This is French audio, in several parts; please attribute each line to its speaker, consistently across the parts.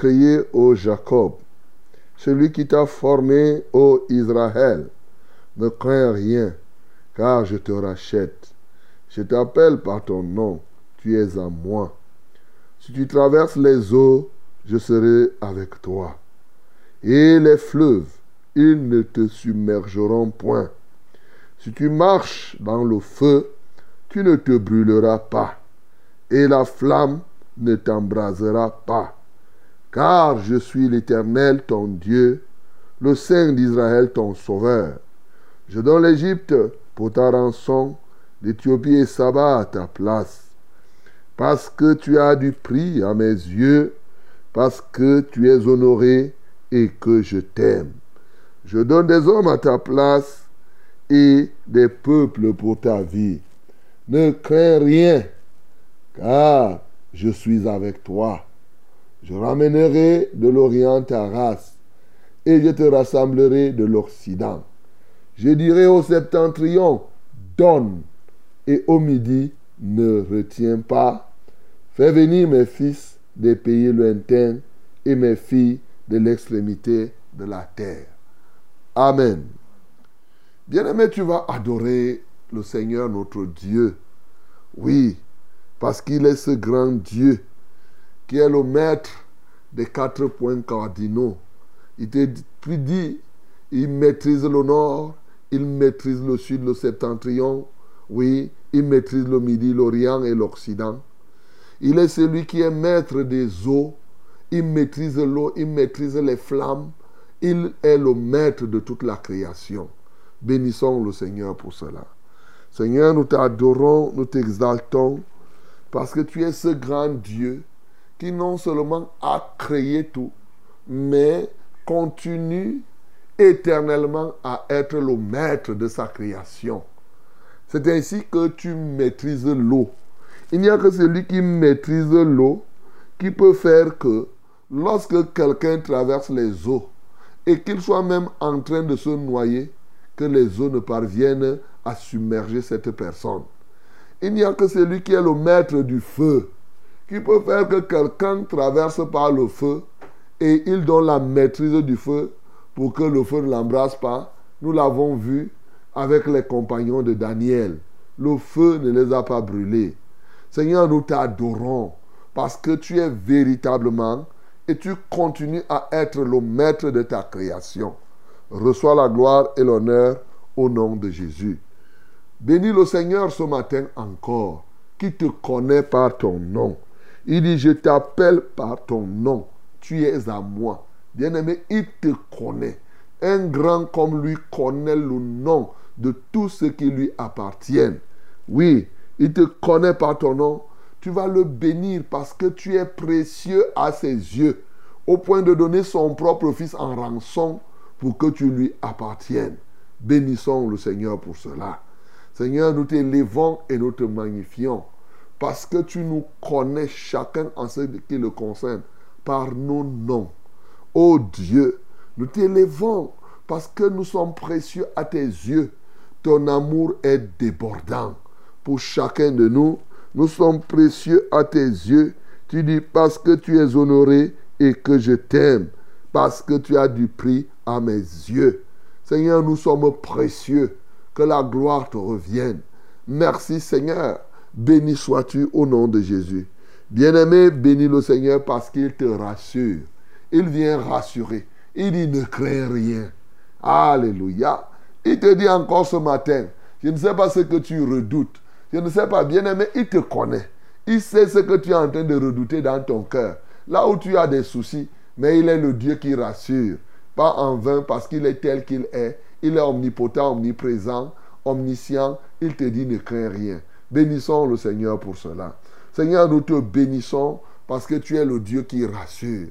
Speaker 1: Créé, ô Jacob, celui qui t'a formé, ô Israël. Ne crains rien, car je te rachète. Je t'appelle par ton nom, tu es à moi. Si tu traverses les eaux, je serai avec toi. Et les fleuves, ils ne te submergeront point. Si tu marches dans le feu, tu ne te brûleras pas et la flamme ne t'embrasera pas. Car je suis l'Éternel ton Dieu, le Saint d'Israël ton Sauveur. Je donne l'Égypte pour ta rançon, l'Éthiopie et Saba à ta place. Parce que tu as du prix à mes yeux, parce que tu es honoré et que je t'aime. Je donne des hommes à ta place et des peuples pour ta vie. Ne crains rien car je suis avec toi. Je ramènerai de l'Orient ta race, et je te rassemblerai de l'Occident. Je dirai au septentrion, donne, et au midi, ne retiens pas. Fais venir mes fils des pays lointains et mes filles de l'extrémité de la terre. Amen. Bien-aimé, tu vas adorer le Seigneur notre Dieu. Oui, parce qu'il est ce grand Dieu qui est le maître des quatre points cardinaux. Il te dit, il maîtrise le nord, il maîtrise le sud, le septentrion, oui, il maîtrise le midi, l'orient et l'occident. Il est celui qui est maître des eaux, il maîtrise l'eau, il maîtrise les flammes, il est le maître de toute la création. Bénissons le Seigneur pour cela. Seigneur, nous t'adorons, nous t'exaltons. Parce que tu es ce grand Dieu qui non seulement a créé tout, mais continue éternellement à être le maître de sa création. C'est ainsi que tu maîtrises l'eau. Il n'y a que celui qui maîtrise l'eau qui peut faire que lorsque quelqu'un traverse les eaux et qu'il soit même en train de se noyer, que les eaux ne parviennent à submerger cette personne. Il n'y a que celui qui est le maître du feu qui peut faire que quelqu'un traverse par le feu et il donne la maîtrise du feu pour que le feu ne l'embrasse pas. Nous l'avons vu avec les compagnons de Daniel. Le feu ne les a pas brûlés. Seigneur, nous t'adorons parce que tu es véritablement et tu continues à être le maître de ta création. Reçois la gloire et l'honneur au nom de Jésus. Bénis le Seigneur ce matin encore, qui te connaît par ton nom. Il dit, je t'appelle par ton nom. Tu es à moi. Bien-aimé, il te connaît. Un grand comme lui connaît le nom de tout ce qui lui appartient. Oui, il te connaît par ton nom. Tu vas le bénir parce que tu es précieux à ses yeux, au point de donner son propre fils en rançon pour que tu lui appartiennes. Bénissons le Seigneur pour cela. Seigneur, nous t'élévons et nous te magnifions parce que tu nous connais chacun en ce qui le concerne par nos noms. Ô Dieu, nous t'élévons parce que nous sommes précieux à tes yeux. Ton amour est débordant pour chacun de nous. Nous sommes précieux à tes yeux. Tu dis parce que tu es honoré et que je t'aime, parce que tu as du prix à mes yeux. Seigneur, nous sommes précieux. Que la gloire te revienne. Merci Seigneur. Béni sois-tu au nom de Jésus. Bien-aimé, bénis le Seigneur parce qu'il te rassure. Il vient rassurer. Il dit ne crains rien. Alléluia. Il te dit encore ce matin, je ne sais pas ce que tu redoutes. Je ne sais pas, bien-aimé, il te connaît. Il sait ce que tu es en train de redouter dans ton cœur. Là où tu as des soucis, mais il est le Dieu qui rassure. Pas en vain parce qu'il est tel qu'il est. Il est omnipotent, omniprésent, omniscient. Il te dit ne crains rien. Bénissons le Seigneur pour cela. Seigneur, nous te bénissons parce que tu es le Dieu qui rassure.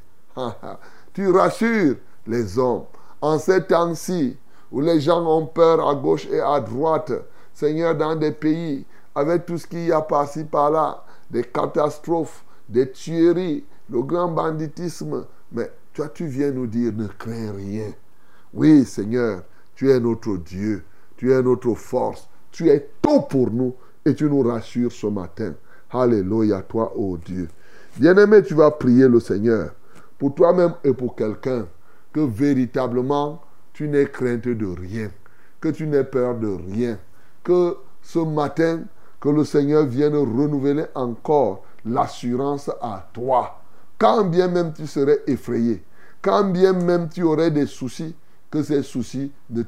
Speaker 1: tu rassures les hommes. En ces temps-ci où les gens ont peur à gauche et à droite, Seigneur, dans des pays, avec tout ce qu'il y a par-ci, par-là, des catastrophes, des tueries, le grand banditisme, mais toi, tu viens nous dire, ne crains rien. Oui, Seigneur, tu es notre Dieu, tu es notre force, tu es tout pour nous et tu nous rassures ce matin. Alléluia, toi, ô Dieu. Bien-aimé, tu vas prier le Seigneur pour toi-même et pour quelqu'un que véritablement tu n'aies crainte de rien, que tu n'aies peur de rien, que ce matin, que le Seigneur vienne renouveler encore l'assurance à toi. Quand bien même tu serais effrayé, quand bien même tu aurais des soucis, que ces soucis ne,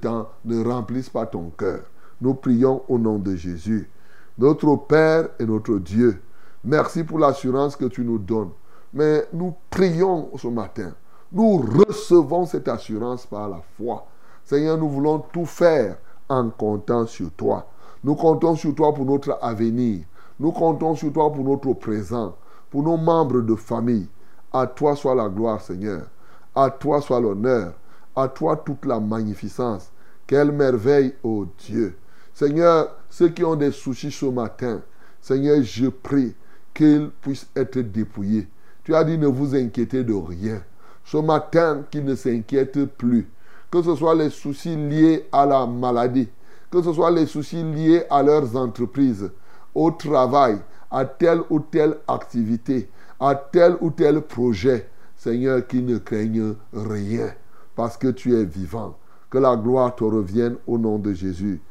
Speaker 1: ne remplissent pas ton cœur. Nous prions au nom de Jésus. Notre Père et notre Dieu, merci pour l'assurance que tu nous donnes. Mais nous prions ce matin. Nous recevons cette assurance par la foi. Seigneur, nous voulons tout faire en comptant sur toi. Nous comptons sur toi pour notre avenir. Nous comptons sur toi pour notre présent, pour nos membres de famille. À toi soit la gloire, Seigneur. À toi soit l'honneur. À toi toute la magnificence. Quelle merveille, ô Dieu. Seigneur, ceux qui ont des soucis ce matin, Seigneur, je prie qu'ils puissent être dépouillés. Tu as dit ne vous inquiétez de rien. Ce matin, qu'ils ne s'inquiètent plus. Que ce soit les soucis liés à la maladie, que ce soit les soucis liés à leurs entreprises, au travail, à telle ou telle activité, à tel ou tel projet. Seigneur, qu'ils ne craignent rien, parce que tu es vivant. Que la gloire te revienne au nom de Jésus.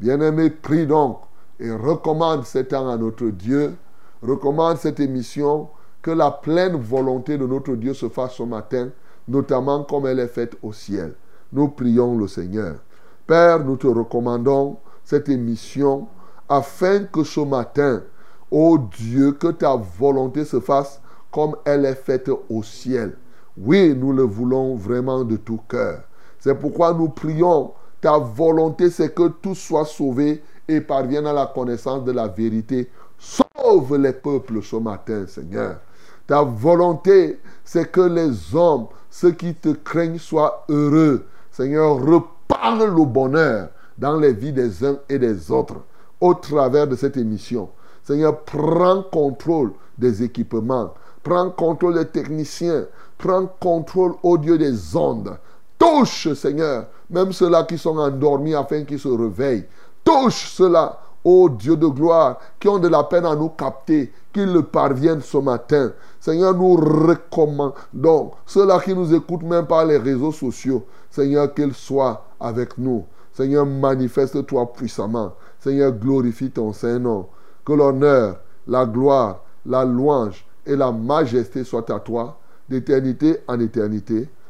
Speaker 1: Bien-aimé, prie donc et recommande cet temps à notre Dieu. Recommande cette émission. Que la pleine volonté de notre Dieu se fasse ce matin, notamment comme elle est faite au ciel. Nous prions le Seigneur. Père, nous te recommandons cette émission afin que ce matin, ô Dieu, que ta volonté se fasse comme elle est faite au ciel. Oui, nous le voulons vraiment de tout cœur. C'est pourquoi nous prions ta volonté, c'est que tout soit sauvé et parvienne à la connaissance de la vérité. Sauve les peuples ce matin, Seigneur. Ta volonté, c'est que les hommes, ceux qui te craignent, soient heureux. Seigneur, reparle le bonheur dans les vies des uns et des autres au travers de cette émission. Seigneur, prends contrôle des équipements, prends contrôle des techniciens, prends contrôle, au Dieu, des ondes. Touche, Seigneur, même ceux-là qui sont endormis afin qu'ils se réveillent. Touche ceux-là, ô Dieu de gloire, qui ont de la peine à nous capter, qu'ils le parviennent ce matin. Seigneur, nous recommandons ceux-là qui nous écoutent même par les réseaux sociaux. Seigneur, qu'ils soient avec nous. Seigneur, manifeste-toi puissamment. Seigneur, glorifie ton Saint-Nom. Que l'honneur, la gloire, la louange et la majesté soient à toi, d'éternité en éternité.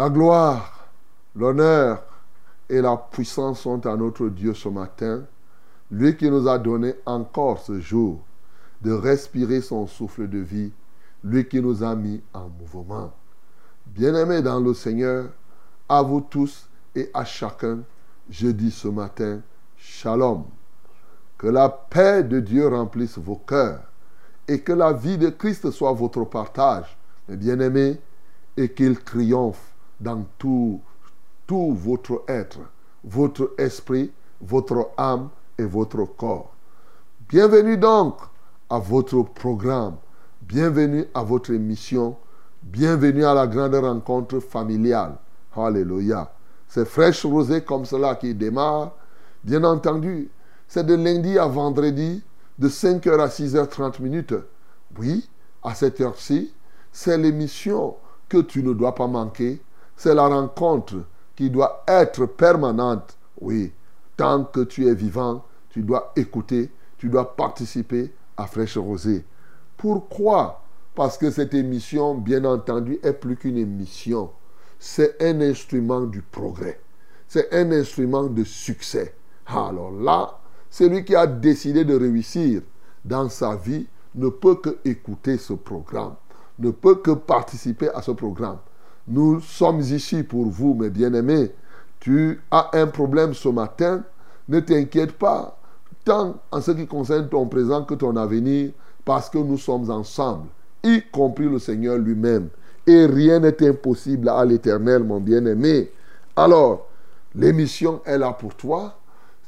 Speaker 1: La gloire, l'honneur et la puissance sont à notre Dieu ce matin, lui qui nous a donné encore ce jour de respirer son souffle de vie, lui qui nous a mis en mouvement. Bien-aimés dans le Seigneur, à vous tous et à chacun, je dis ce matin, Shalom. Que la paix de Dieu remplisse vos cœurs et que la vie de Christ soit votre partage, mes bien-aimés, et qu'il triomphe dans tout, votre être, votre esprit, votre âme et votre corps. Bienvenue donc à votre programme, bienvenue à votre émission, bienvenue à la grande rencontre familiale. Alléluia. C'est fraîche rosée comme cela qui démarre. Bien entendu, c'est de lundi à vendredi, de 5h à 6h30 minutes. Oui, à cette heure-ci, c'est l'émission que tu ne dois pas manquer. C'est la rencontre qui doit être permanente. Oui, tant que tu es vivant, tu dois écouter, tu dois participer à Fraîche Rosée. Pourquoi? Parce que cette émission, bien entendu, est plus qu'une émission. C'est un instrument du progrès. C'est un instrument de succès. Alors là, celui qui a décidé de réussir dans sa vie ne peut que écouter ce programme, ne peut que participer à ce programme. Nous sommes ici pour vous, mes bien-aimés. Tu as un problème ce matin, ne t'inquiète pas, tant en ce qui concerne ton présent que ton avenir, parce que nous sommes ensemble, y compris le Seigneur lui-même. Et rien n'est impossible à l'Éternel, mon bien-aimé. Alors, l'émission est là pour toi.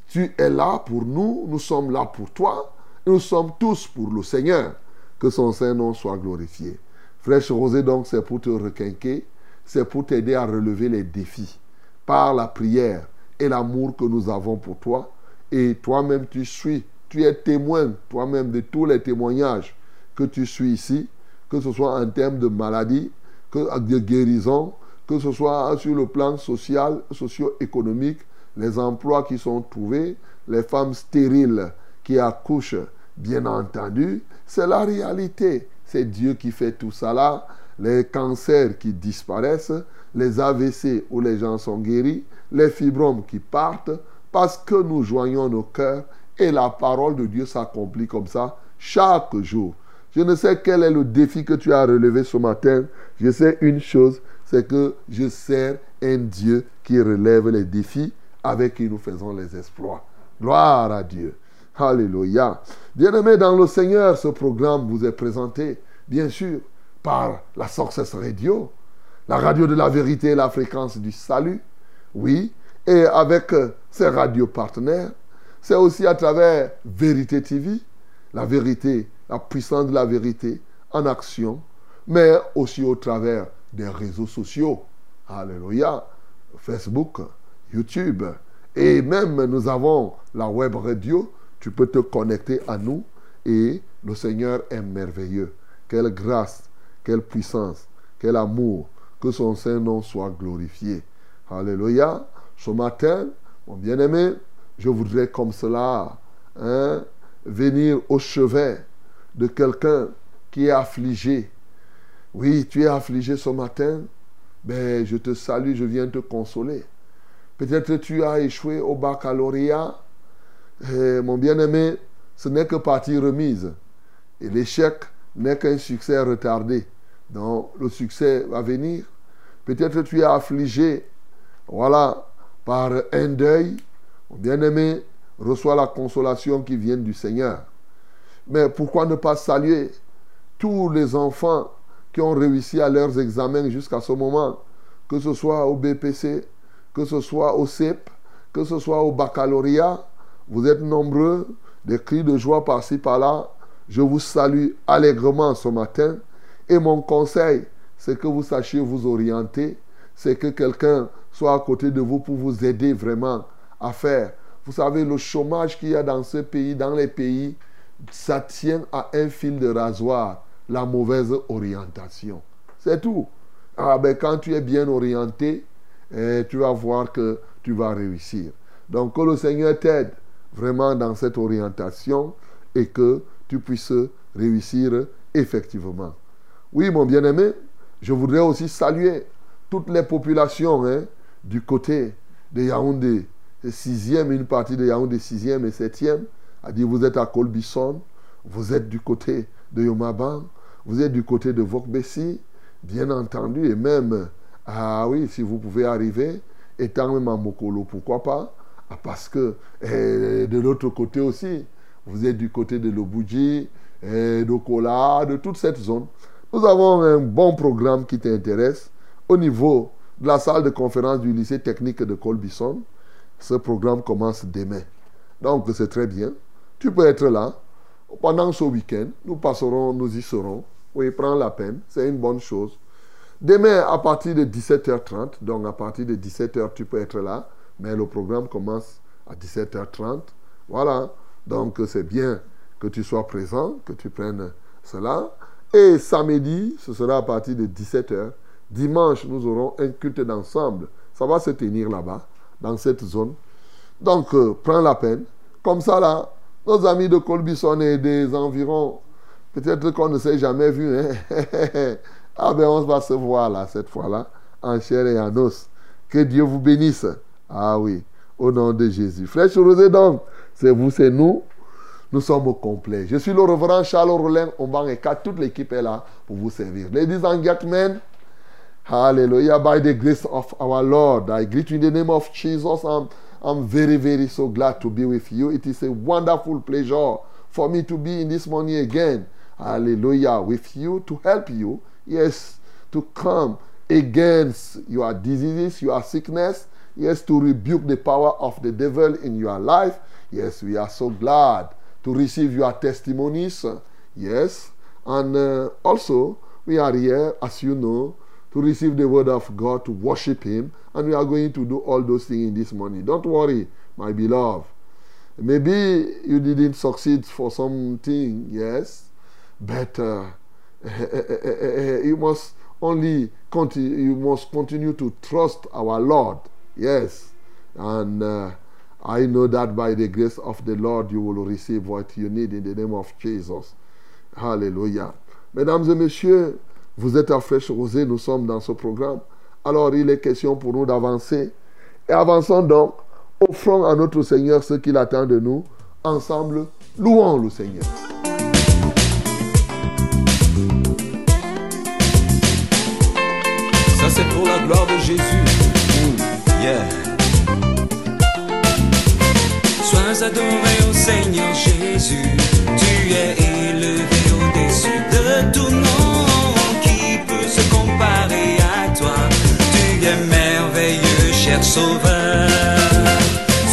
Speaker 1: Tu es là pour nous. Nous sommes là pour toi. Nous sommes tous pour le Seigneur. Que son Saint-Nom soit glorifié. Fraîche Rosée, donc, c'est pour te requinquer. C'est pour t'aider à relever les défis par la prière et l'amour que nous avons pour toi. Et toi-même, tu suis. Tu es témoin, toi-même, de tous les témoignages que tu suis ici, que ce soit en termes de maladie, de guérison, que ce soit sur le plan social, socio-économique, les emplois qui sont trouvés, les femmes stériles qui accouchent, bien entendu, c'est la réalité. C'est Dieu qui fait tout ça là. Les cancers qui disparaissent, les AVC où les gens sont guéris, les fibromes qui partent, parce que nous joignons nos cœurs et la parole de Dieu s'accomplit comme ça chaque jour. Je ne sais quel est le défi que tu as relevé ce matin. Je sais une chose, c'est que je sers un Dieu qui relève les défis avec qui nous faisons les exploits. Gloire à Dieu. Alléluia. Bien-aimés dans le Seigneur, ce programme vous est présenté, bien sûr, par la Success Radio, la radio de la vérité et la fréquence du salut. Oui, et avec ses radios partenaires. C'est aussi à travers Vérité TV, la vérité, la puissance de la vérité en action, mais aussi au travers des réseaux sociaux. Alléluia. Facebook, YouTube. Et même nous avons la web radio. Tu peux te connecter à nous et le Seigneur est merveilleux. Quelle grâce, quelle puissance, quel amour. Que son Saint-Nom soit glorifié. Alléluia. Ce matin, mon bien-aimé, je voudrais comme cela hein, venir au chevet de quelqu'un qui est affligé. Oui, tu es affligé ce matin. Ben, je te salue, je viens te consoler. Peut-être tu as échoué au baccalauréat. Et mon bien-aimé, ce n'est que partie remise. Et l'échec n'est qu'un succès retardé. Donc, le succès va venir. Peut-être tu es affligé, voilà, par un deuil. Bien-aimé, reçois la consolation qui vient du Seigneur. Mais pourquoi ne pas saluer tous les enfants qui ont réussi à leurs examens jusqu'à ce moment que ce soit au BPC, que ce soit au CEP, que ce soit au baccalauréat? Vous êtes nombreux, des cris de joie par-ci, par-là. Je vous salue allègrement ce matin. Et mon conseil, c'est que vous sachiez vous orienter. C'est que quelqu'un soit à côté de vous pour vous aider vraiment à faire. Vous savez, le chômage qu'il y a dans ce pays, dans les pays, ça tient à un fil de rasoir, la mauvaise orientation. C'est tout. Ah ben, quand tu es bien orienté, eh, tu vas voir que tu vas réussir. Donc que le Seigneur t'aide vraiment dans cette orientation et que tu puisses réussir effectivement. Oui, mon bien-aimé, je voudrais aussi saluer toutes les populations hein, du côté de Yaoundé 6e, une partie de Yaoundé 6e et 7e. A dit vous êtes à Colbisson, vous êtes du côté de Yomaban, vous êtes du côté de Vokbessi, bien entendu, et même, ah oui, si vous pouvez arriver, étant même à Mokolo, pourquoi pas ah, Parce que eh, de l'autre côté aussi, vous êtes du côté de Lobouji, eh, d'Okola, de toute cette zone. Nous avons un bon programme qui t'intéresse au niveau de la salle de conférence du lycée technique de Colbisson. Ce programme commence demain. Donc c'est très bien. Tu peux être là. Pendant ce week-end, nous passerons, nous y serons. Oui, prends la peine. C'est une bonne chose. Demain, à partir de 17h30, donc à partir de 17h, tu peux être là. Mais le programme commence à 17h30. Voilà. Donc c'est bien que tu sois présent, que tu prennes cela. Et samedi, ce sera à partir de 17h. Dimanche, nous aurons un culte d'ensemble. Ça va se tenir là-bas, dans cette zone. Donc, euh, prends la peine. Comme ça, là, nos amis de Colbison et des environs, peut-être qu'on ne s'est jamais vu. Hein? ah ben, on va se voir là, cette fois-là, en chair et en os. Que Dieu vous bénisse. Ah oui, au nom de Jésus. Frère Rosé, donc, c'est vous, c'est nous. Nous sommes au complet. Je suis le reverend Charles Rollin et Toute l'équipe est là pour vous servir. Ladies and gentlemen, hallelujah. By the grace of our Lord, I greet you in the name of Jesus. I'm, I'm very, very so glad to be with you. It is a wonderful pleasure for me to be in this morning again. Hallelujah. With you to help you. Yes, to come against your diseases, your sickness. Yes, to rebuke the power of the devil in your life. Yes, we are so glad to receive your testimonies. Yes. And uh, also, we are here, as you know, to receive the word of God, to worship Him. And we are going to do all those things in this morning. Don't worry, my beloved. Maybe you didn't succeed for something, yes, but uh, you must only continue, you must continue to trust our Lord, yes. And uh, I know that by the grace of the Lord, you will receive what you need in the name of Jesus. Hallelujah. Mesdames et messieurs, vous êtes à Fraîche Rosée, nous sommes dans ce programme. Alors, il est question pour nous d'avancer. Et avançons donc, offrons à notre Seigneur ce qu'il attend de nous. Ensemble, louons le Seigneur.
Speaker 2: Ça, c'est pour la gloire de Jésus. Sois adoré au Seigneur Jésus. Tu es élevé au-dessus de tout nom qui peut se comparer à toi. Tu es merveilleux, cher Sauveur.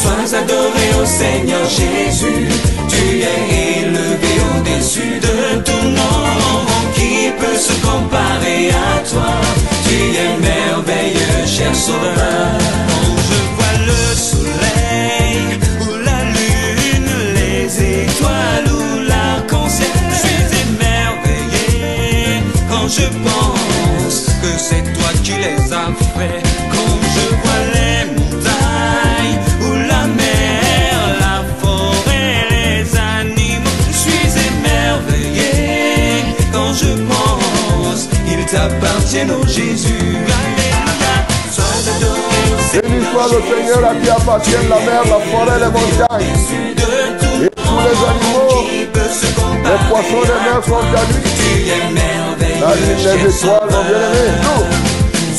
Speaker 2: Sois adoré au Seigneur Jésus. Tu es élevé au-dessus de tout nom qui peut se comparer à toi. Tu es merveilleux, cher Sauveur. Quand je vois le soleil les étoiles ou l'arc-en-ciel, je suis émerveillé quand je pense que c'est toi qui les as faits. Quand je vois les montagnes ou la mer, la forêt, les animaux, je suis émerveillé quand je pense qu'ils t'appartiennent, oh Jésus. Alléluia.
Speaker 1: Béni soit le Seigneur à qui appartiennent la mer, la forêt, les montagnes.
Speaker 2: tout
Speaker 1: Et tous les animaux, les poissons des mers sont à lui.
Speaker 2: Tu es merveilleux,
Speaker 1: La lune, les étoiles, mon bien-aimé. Nous,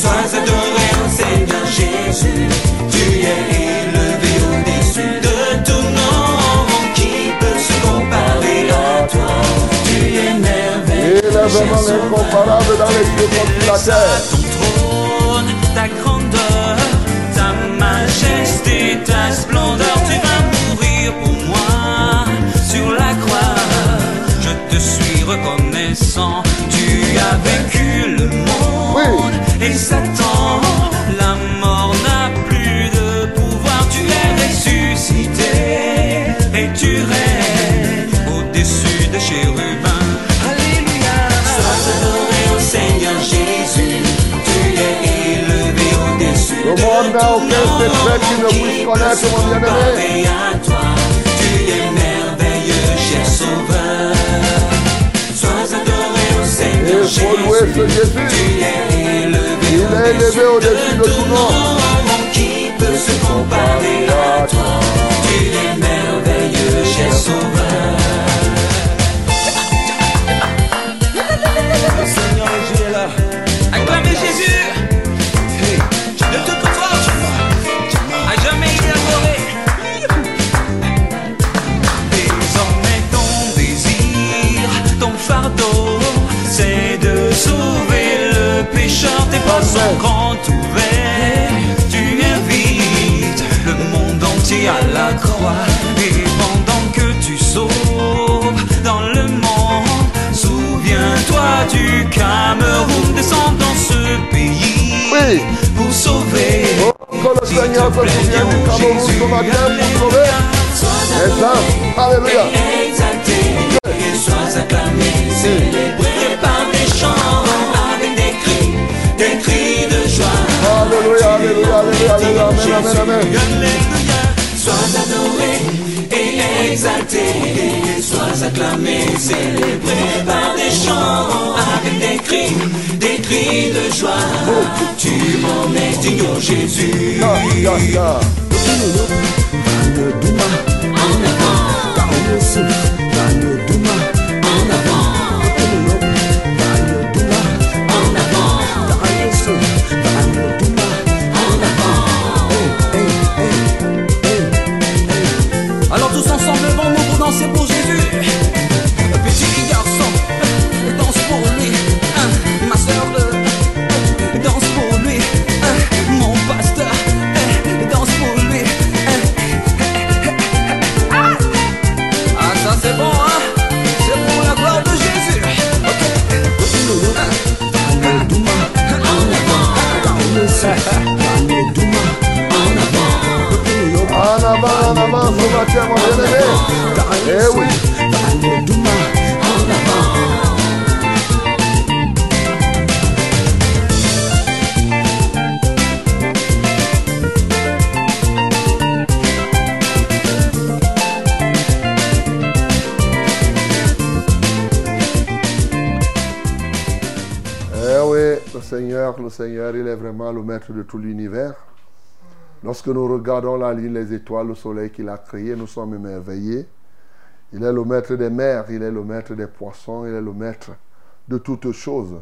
Speaker 2: Sois adoré au Seigneur Jésus. Tu es élevé au-dessus de tout nom qui peut se comparer à toi? Tu es merveilleux, Sauveur.
Speaker 1: incomparable dans les cieux sur la terre.
Speaker 2: ton trône, ta ta splendeur. Tu vas mourir pour moi sur la croix. Je te suis reconnaissant. Tu as vécu le monde et Satan. La mort n'a plus de
Speaker 1: pouvoir.
Speaker 2: Tu
Speaker 1: es ressuscité et
Speaker 2: tu aucun
Speaker 1: secret qui ne puisse connaître, mon bien-aimé.
Speaker 2: Tu es merveilleux, cher Sauveur. Sois adoré au Seigneur
Speaker 1: Il faut louer ce
Speaker 2: Jésus.
Speaker 1: Il est élevé au-dessus de tout nom.
Speaker 2: Qui peut se comparer à toi Tu es merveilleux, cher Sauveur. Pécheur. Tes pas sont grands ouverts. Tu invites le monde entier à la croix. Et pendant que tu sauves dans le monde, souviens-toi du Cameroun. Descends dans ce pays
Speaker 1: Oui.
Speaker 2: pour sauver.
Speaker 1: Oh, que le Seigneur se souvienne du Cameroun ce matin pour sauver les âmes. Alléluia.
Speaker 2: et sois acclamé, célébré
Speaker 1: Alléluia, alléluia, alléluia, alléluia, amen, amen, amen.
Speaker 2: Sois adoré et exalté sois acclamé, célébré par des chants, avec des cris, des cris de joie. Tu m'en es digne, oh Jésus.
Speaker 1: Ya, ya, Seigneur, le Seigneur, il est vraiment le maître de tout l'univers. Lorsque nous regardons la lune, les étoiles, le soleil qu'il a créé, nous sommes émerveillés. Il est le maître des mers, il est le maître des poissons, il est le maître de toutes choses.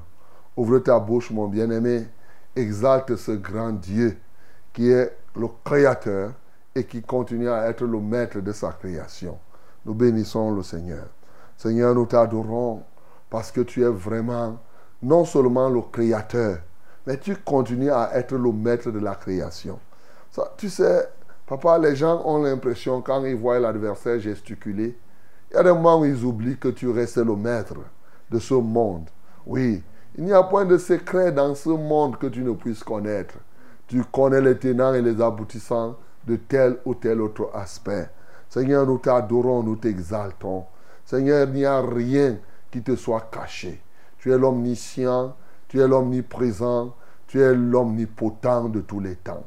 Speaker 1: Ouvre ta bouche, mon bien-aimé, exalte ce grand Dieu qui est le créateur et qui continue à être le maître de sa création. Nous bénissons le Seigneur. Seigneur, nous t'adorons parce que tu es vraiment non seulement le créateur, mais tu continues à être le maître de la création. Ça, tu sais, papa, les gens ont l'impression, quand ils voient l'adversaire gesticuler, il y a des moments où ils oublient que tu restes le maître de ce monde. Oui, il n'y a point de secret dans ce monde que tu ne puisses connaître. Tu connais les tenants et les aboutissants de tel ou tel autre aspect. Seigneur, nous t'adorons, nous t'exaltons. Seigneur, il n'y a rien qui te soit caché. Tu es l'omniscient, tu es l'omniprésent, tu es l'omnipotent de tous les temps.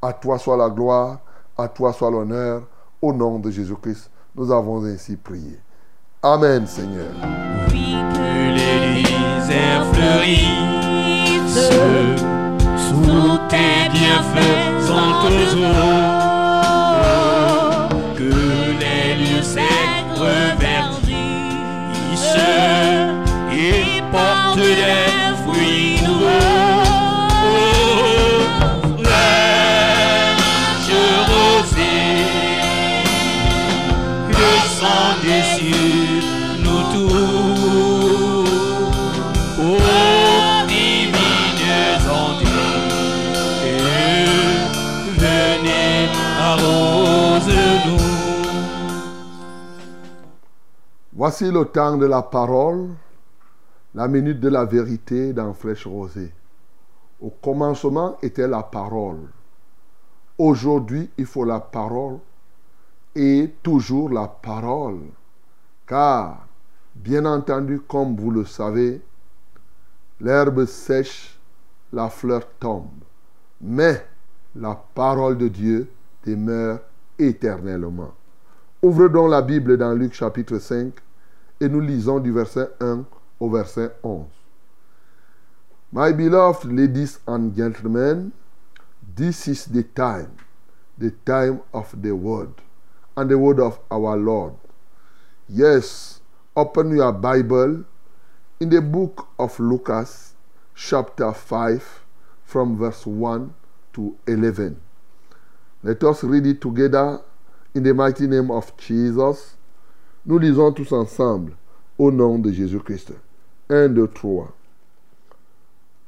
Speaker 1: À toi soit la gloire, à toi soit l'honneur. Au nom de Jésus-Christ, nous avons ainsi prié. Amen, Seigneur.
Speaker 3: Tes eaux. Que lieux et portent des fruits nouveaux. Fraîche rosée, descendez sur nous tous. Ô divines ondes, venez arrose-nous.
Speaker 1: Voici le temps de la parole, la minute de la vérité dans Flèche Rosée. Au commencement était la parole. Aujourd'hui, il faut la parole et toujours la parole. Car, bien entendu, comme vous le savez, l'herbe sèche, la fleur tombe. Mais la parole de Dieu demeure éternellement. Ouvre donc la Bible dans Luc chapitre 5 et nous lisons du verset 1 au verset 11. My beloved ladies and gentlemen, this is the time, the time of the word, and the word of our Lord. Yes, open your Bible in the book of Lucas, chapter 5, from verse 1 to 11. Let us read it together in the mighty name of Jesus. Nous lisons tous ensemble au nom de Jésus-Christ. 1, 2, 3.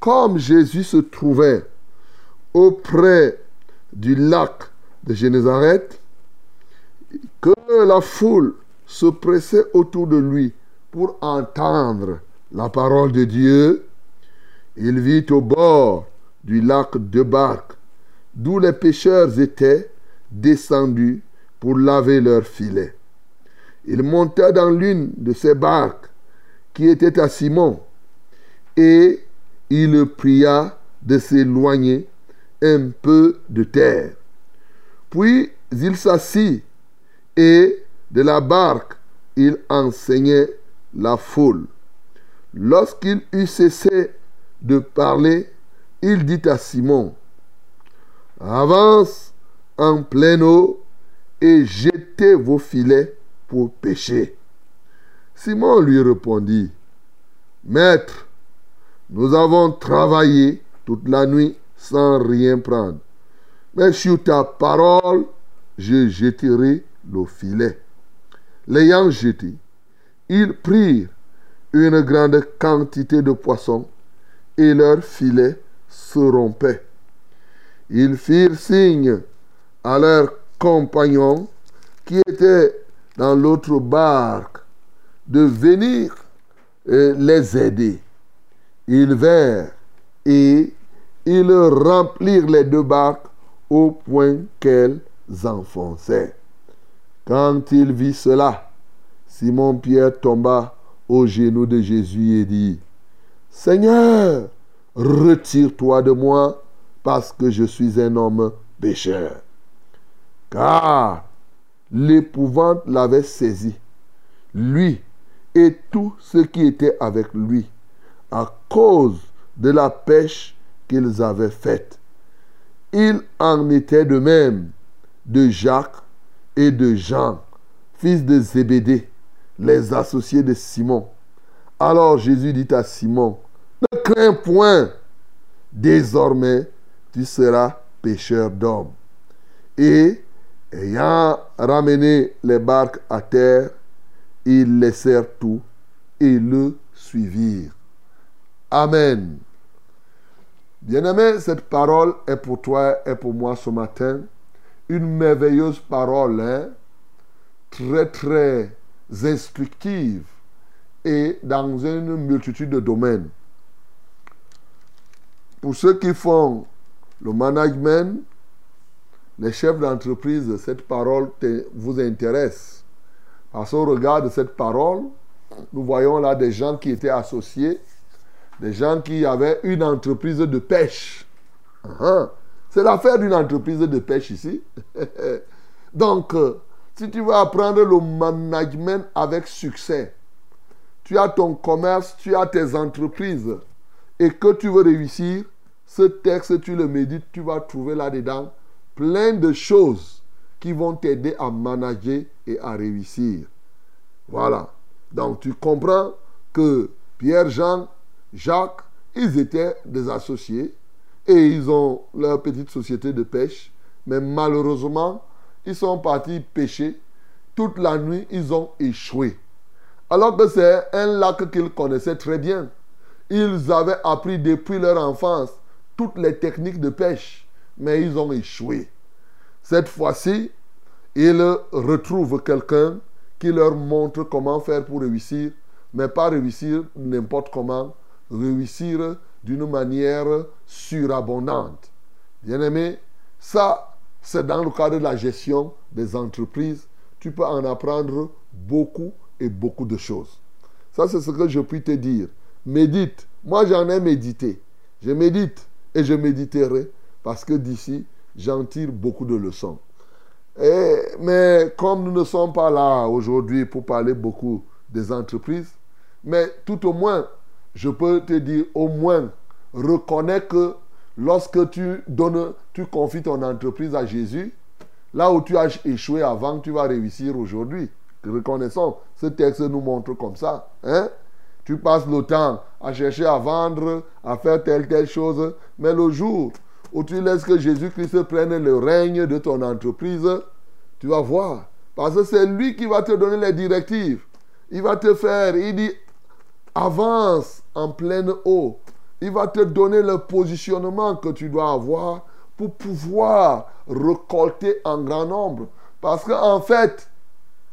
Speaker 1: Comme Jésus se trouvait auprès du lac de Génézareth, que la foule se pressait autour de lui pour entendre la parole de Dieu, il vit au bord du lac deux barques, d'où les pêcheurs étaient descendus pour laver leurs filets. Il monta dans l'une de ces barques qui était à Simon, et il le pria de s'éloigner un peu de terre. Puis il s'assit et de la barque il enseignait la foule. Lorsqu'il eut cessé de parler, il dit à Simon, Avance en pleine eau et jetez vos filets pour pêcher. Simon lui répondit, Maître, nous avons travaillé toute la nuit sans rien prendre. Mais sur ta parole, je jetterai le filet. L'ayant jeté, ils prirent une grande quantité de poissons et leur filet se rompait. Ils firent signe à leurs compagnons qui étaient dans l'autre barque de venir euh, les aider. Ils vinrent et ils remplirent les deux barques au point qu'elles enfonçaient. Quand il vit cela, Simon-Pierre tomba aux genoux de Jésus et dit, Seigneur, retire-toi de moi parce que je suis un homme pécheur. Car l'épouvante l'avait saisi, lui et tous ceux qui étaient avec lui, à cause de la pêche qu'ils avaient faite. Il en était de même de Jacques et de Jean, fils de Zébédée, les associés de Simon. Alors Jésus dit à Simon, ne crains point, désormais tu seras pêcheur d'hommes. Et ayant ramené les barques à terre, ils laissèrent tout et le suivirent. Amen. Bien-aimé, cette parole est pour toi et pour moi ce matin. Une merveilleuse parole, hein? très très instructive et dans une multitude de domaines. Pour ceux qui font le management, les chefs d'entreprise, cette parole vous intéresse. Parce qu'au regard de cette parole, nous voyons là des gens qui étaient associés, des gens qui avaient une entreprise de pêche. Uh-huh. C'est l'affaire d'une entreprise de pêche ici. Donc, euh, si tu veux apprendre le management avec succès, tu as ton commerce, tu as tes entreprises, et que tu veux réussir, ce texte, tu le médites, tu vas trouver là-dedans plein de choses qui vont t'aider à manager et à réussir. Voilà. Donc tu comprends que Pierre, Jean, Jacques, ils étaient des associés et ils ont leur petite société de pêche. Mais malheureusement, ils sont partis pêcher. Toute la nuit, ils ont échoué. Alors que c'est un lac qu'ils connaissaient très bien. Ils avaient appris depuis leur enfance toutes les techniques de pêche, mais ils ont échoué. Cette fois-ci, ils retrouvent quelqu'un qui leur montre comment faire pour réussir, mais pas réussir n'importe comment, réussir d'une manière surabondante. Bien-aimé, ça, c'est dans le cadre de la gestion des entreprises. Tu peux en apprendre beaucoup et beaucoup de choses. Ça, c'est ce que je puis te dire. Médite. Moi, j'en ai médité. Je médite et je méditerai parce que d'ici, j'en tire beaucoup de leçons. Et, mais comme nous ne sommes pas là aujourd'hui pour parler beaucoup des entreprises, mais tout au moins, je peux te dire au moins, reconnais que lorsque tu donnes, tu confies ton entreprise à Jésus, là où tu as échoué avant, tu vas réussir aujourd'hui. Reconnaissons, ce texte nous montre comme ça. Hein? Tu passes le temps à chercher à vendre, à faire telle, telle chose, mais le jour où tu laisses que Jésus-Christ prenne le règne de ton entreprise, tu vas voir. Parce que c'est lui qui va te donner les directives. Il va te faire, il dit, avance en pleine eau. Il va te donner le positionnement que tu dois avoir pour pouvoir récolter en grand nombre. Parce qu'en en fait,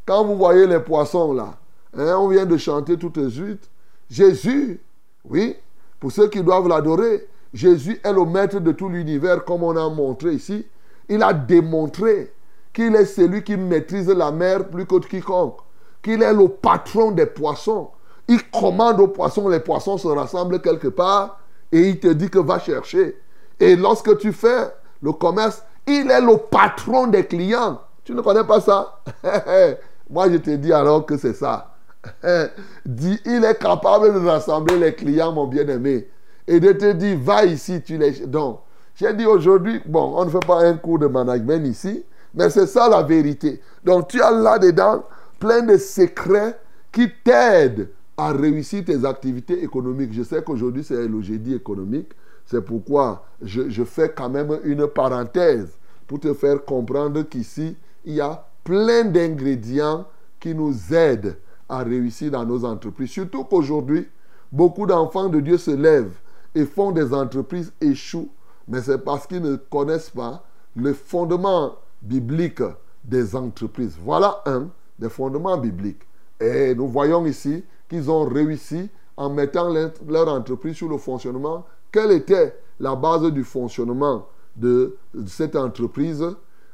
Speaker 1: quand vous voyez les poissons là, hein, on vient de chanter tout de suite, Jésus, oui, pour ceux qui doivent l'adorer, Jésus est le maître de tout l'univers, comme on a montré ici. Il a démontré qu'il est celui qui maîtrise la mer plus que quiconque, qu'il est le patron des poissons. Il commande aux poissons, les poissons se rassemblent quelque part et il te dit que va chercher. Et lorsque tu fais le commerce, il est le patron des clients. Tu ne connais pas ça? Moi, je te dis alors que c'est ça. Il est capable de rassembler les clients, mon bien-aimé et de te dire, va ici, tu les... Donc, j'ai dit aujourd'hui, bon, on ne fait pas un cours de management ici, mais c'est ça la vérité. Donc, tu as là-dedans plein de secrets qui t'aident à réussir tes activités économiques. Je sais qu'aujourd'hui, c'est le jeudi économique. C'est pourquoi je, je, fais quand même une parenthèse pour te faire comprendre qu'ici, il y a plein d'ingrédients qui nous aident à réussir dans nos entreprises. Surtout qu'aujourd'hui, beaucoup d'enfants de Dieu se lèvent et font des entreprises échouent, mais c'est parce qu'ils ne connaissent pas le fondement biblique des entreprises. Voilà un des fondements bibliques. Et nous voyons ici qu'ils ont réussi en mettant leur entreprise sur le fonctionnement. Quelle était la base du fonctionnement de cette entreprise?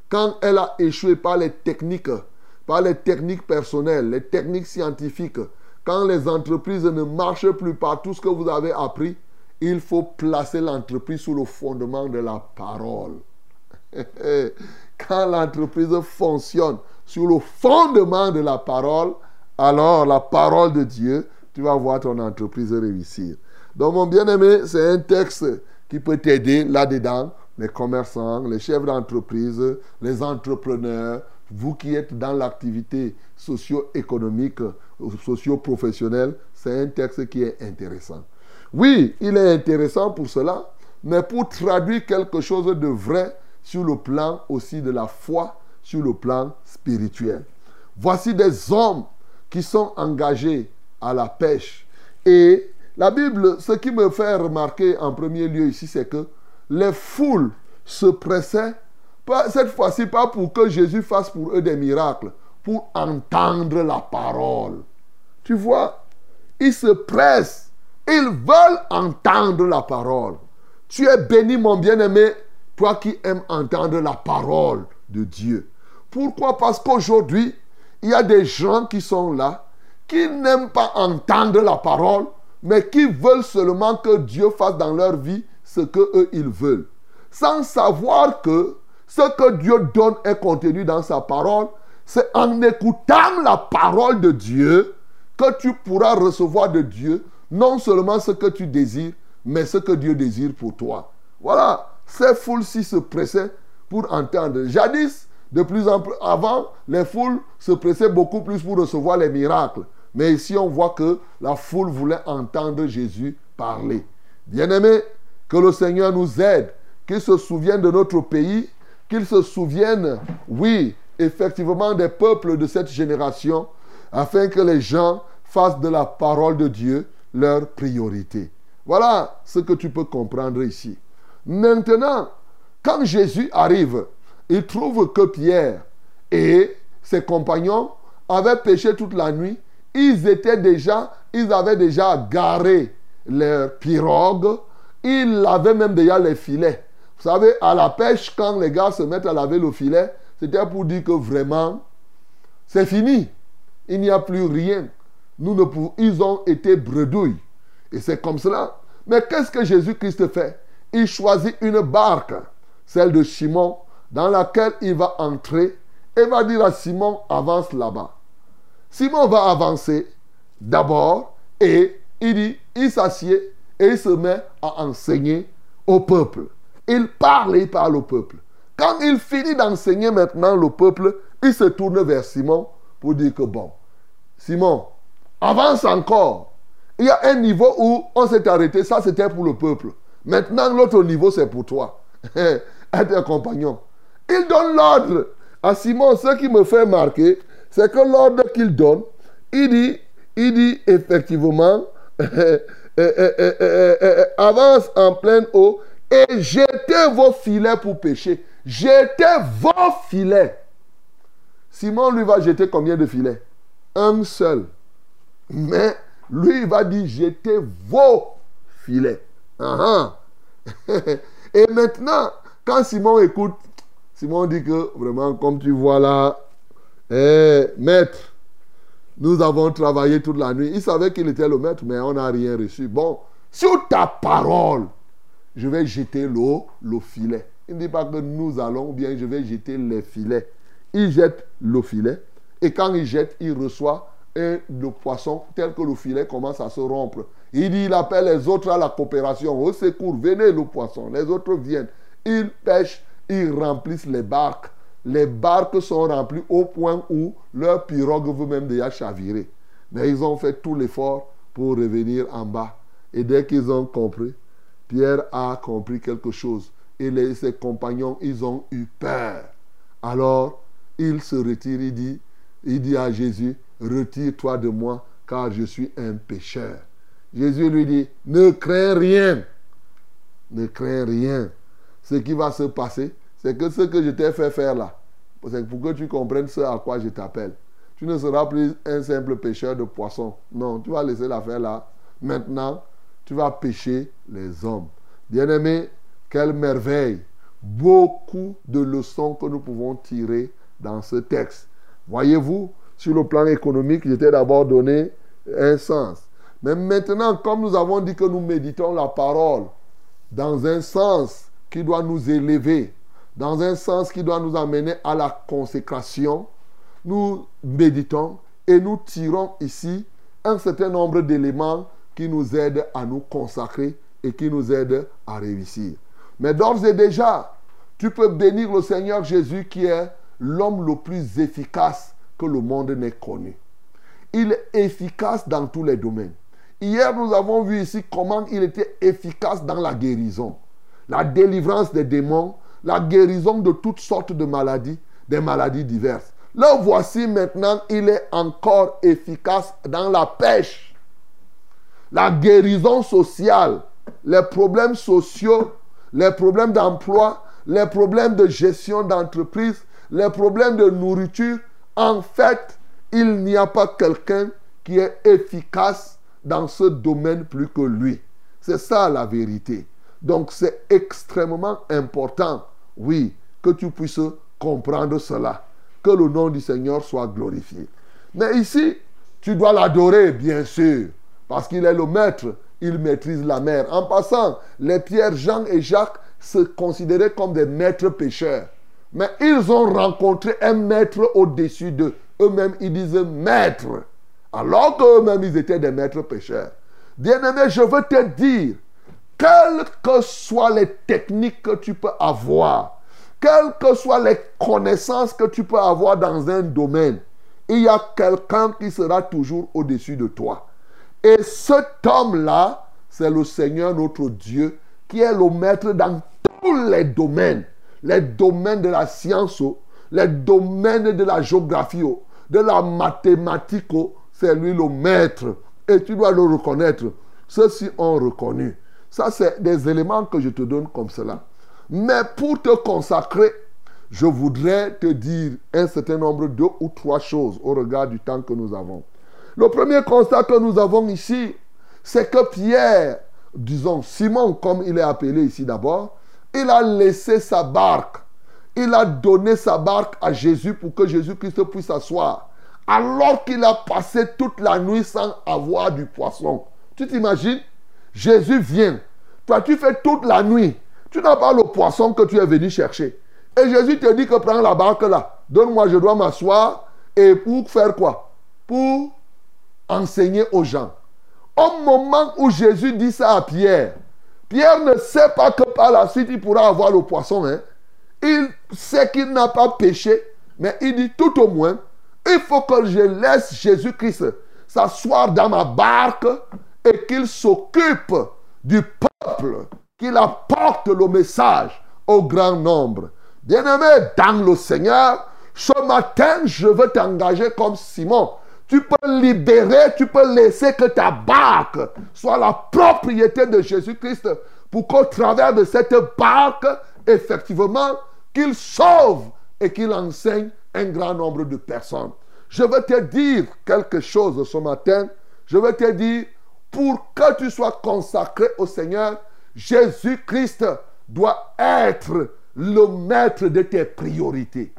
Speaker 1: Quand elle a échoué par les techniques, par les techniques personnelles, les techniques scientifiques, quand les entreprises ne marchent plus par tout ce que vous avez appris, il faut placer l'entreprise sous le fondement de la parole. Quand l'entreprise fonctionne sur le fondement de la parole, alors la parole de Dieu, tu vas voir ton entreprise réussir. Donc mon bien-aimé, c'est un texte qui peut t'aider là-dedans, les commerçants, les chefs d'entreprise, les entrepreneurs, vous qui êtes dans l'activité socio-économique, socio-professionnelle, c'est un texte qui est intéressant. Oui, il est intéressant pour cela, mais pour traduire quelque chose de vrai sur le plan aussi de la foi, sur le plan spirituel. Voici des hommes qui sont engagés à la pêche. Et la Bible, ce qui me fait remarquer en premier lieu ici, c'est que les foules se pressaient, cette fois-ci pas pour que Jésus fasse pour eux des miracles, pour entendre la parole. Tu vois, ils se pressent ils veulent entendre la parole. Tu es béni, mon bien-aimé, toi qui aimes entendre la parole de Dieu. Pourquoi? Parce qu'aujourd'hui, il y a des gens qui sont là, qui n'aiment pas entendre la parole, mais qui veulent seulement que Dieu fasse dans leur vie ce que eux ils veulent. Sans savoir que ce que Dieu donne est contenu dans sa parole, c'est en écoutant la parole de Dieu que tu pourras recevoir de Dieu non seulement ce que tu désires, mais ce que Dieu désire pour toi. Voilà, ces foules-ci se pressaient pour entendre. Jadis, de plus en plus, avant, les foules se pressaient beaucoup plus pour recevoir les miracles. Mais ici, on voit que la foule voulait entendre Jésus parler. Bien-aimés, que le Seigneur nous aide, qu'il se souvienne de notre pays, qu'il se souvienne, oui, effectivement, des peuples de cette génération, afin que les gens fassent de la parole de Dieu leur priorité. Voilà ce que tu peux comprendre ici. Maintenant, quand Jésus arrive, il trouve que Pierre et ses compagnons avaient pêché toute la nuit. Ils étaient déjà, ils avaient déjà garé leur pirogue il lavait même déjà les filets. Vous savez, à la pêche, quand les gars se mettent à laver le filet, c'était pour dire que vraiment, c'est fini. Il n'y a plus rien. Ils ont été bredouilles. Et c'est comme cela. Mais qu'est-ce que Jésus-Christ fait? Il choisit une barque, celle de Simon, dans laquelle il va entrer et va dire à Simon, avance là-bas. Simon va avancer d'abord et il dit, il s'assied et il se met à enseigner au peuple. Il parle et il parle au peuple. Quand il finit d'enseigner maintenant le peuple, il se tourne vers Simon pour dire que bon, Simon, avance encore. Il y a un niveau où on s'est arrêté, ça c'était pour le peuple. Maintenant, l'autre niveau, c'est pour toi. Être un compagnon. Il donne l'ordre à Simon. Ce qui me fait marquer, c'est que l'ordre qu'il donne, il dit, il dit effectivement, avance en pleine eau et jetez vos filets pour pêcher. Jetez vos filets. Simon lui va jeter combien de filets? Un seul. Mais lui, il va dire jetez vos filets. Ah, ah. Et maintenant, quand Simon écoute, Simon dit que vraiment, comme tu vois là, eh, maître, nous avons travaillé toute la nuit. Il savait qu'il était le maître, mais on n'a rien reçu. Bon, sur ta parole, je vais jeter l'eau, le filet. Il ne dit pas que nous allons, bien je vais jeter les filets. Il jette le filet, et quand il jette, il reçoit un, le poisson tel que le filet commence à se rompre. Il dit, il appelle les autres à la coopération. Au secours, venez le poisson. Les autres viennent. Ils pêchent, ils remplissent les barques. Les barques sont remplies au point où leur pirogue veut même déjà chavirer. Mais ils ont fait tout l'effort pour revenir en bas. Et dès qu'ils ont compris, Pierre a compris quelque chose. Et ses compagnons, ils ont eu peur. Alors, il se retire, il dit, il dit à Jésus, retire-toi de moi, car je suis un pécheur. Jésus lui dit, ne crains rien. Ne crains rien. Ce qui va se passer, c'est que ce que je t'ai fait faire là, c'est pour que tu comprennes ce à quoi je t'appelle. Tu ne seras plus un simple pêcheur de poissons. Non, tu vas laisser l'affaire là. Maintenant, tu vas pêcher les hommes. Bien-aimé, quelle merveille. Beaucoup de leçons que nous pouvons tirer dans ce texte. Voyez-vous, sur le plan économique, j'étais d'abord donné un sens. Mais maintenant, comme nous avons dit que nous méditons la parole dans un sens qui doit nous élever, dans un sens qui doit nous amener à la consécration, nous méditons et nous tirons ici un certain nombre d'éléments qui nous aident à nous consacrer et qui nous aident à réussir. Mais d'ores et déjà, tu peux bénir le Seigneur Jésus qui est l'homme le plus efficace que le monde n'ait connu. Il est efficace dans tous les domaines. Hier, nous avons vu ici comment il était efficace dans la guérison, la délivrance des démons, la guérison de toutes sortes de maladies, des maladies diverses. Là, voici maintenant, il est encore efficace dans la pêche, la guérison sociale, les problèmes sociaux, les problèmes d'emploi, les problèmes de gestion d'entreprise, les problèmes de nourriture. En fait, il n'y a pas quelqu'un qui est efficace dans ce domaine plus que lui. C'est ça la vérité. Donc c'est extrêmement important, oui, que tu puisses comprendre cela. Que le nom du Seigneur soit glorifié. Mais ici, tu dois l'adorer, bien sûr, parce qu'il est le maître, il maîtrise la mer. En passant, les Pierre, Jean et Jacques se considéraient comme des maîtres pécheurs. Mais ils ont rencontré un maître au-dessus d'eux. Eux-mêmes, ils disent maître. Alors qu'eux-mêmes, ils étaient des maîtres pécheurs. Bien-aimé, je veux te dire, quelles que soient les techniques que tu peux avoir, quelles que soient les connaissances que tu peux avoir dans un domaine, il y a quelqu'un qui sera toujours au-dessus de toi. Et cet homme-là, c'est le Seigneur notre Dieu, qui est le maître dans tous les domaines. Les domaines de la science, les domaines de la géographie, de la mathématique, c'est lui le maître. Et tu dois le reconnaître. Ceux-ci ont reconnu. Ça, c'est des éléments que je te donne comme cela. Mais pour te consacrer, je voudrais te dire un certain nombre, deux ou trois choses au regard du temps que nous avons. Le premier constat que nous avons ici, c'est que Pierre disons Simon comme il est appelé ici d'abord, il a laissé sa barque. Il a donné sa barque à Jésus pour que Jésus-Christ puisse s'asseoir. Alors qu'il a passé toute la nuit sans avoir du poisson. Tu t'imagines? Jésus vient. Toi, tu fais toute la nuit. Tu n'as pas le poisson que tu es venu chercher. Et Jésus te dit que prends la barque là. Donne-moi, je dois m'asseoir. Et pour faire quoi? Pour enseigner aux gens. Au moment où Jésus dit ça à Pierre, Pierre ne sait pas que par la suite il pourra avoir le poisson. Hein. Il sait qu'il n'a pas péché, mais il dit tout au moins, il faut que je laisse Jésus-Christ s'asseoir dans ma barque et qu'il s'occupe du peuple, qu'il apporte le message au grand nombre. Bien-aimé dans le Seigneur, ce matin, je veux t'engager comme Simon. Tu peux libérer, tu peux laisser que ta barque soit la propriété de Jésus-Christ pour qu'au travers de cette barque, effectivement, qu'il sauve et qu'il enseigne un grand nombre de personnes. Je veux te dire quelque chose ce matin. Je veux te dire, pour que tu sois consacré au Seigneur, Jésus-Christ doit être le maître de tes priorités.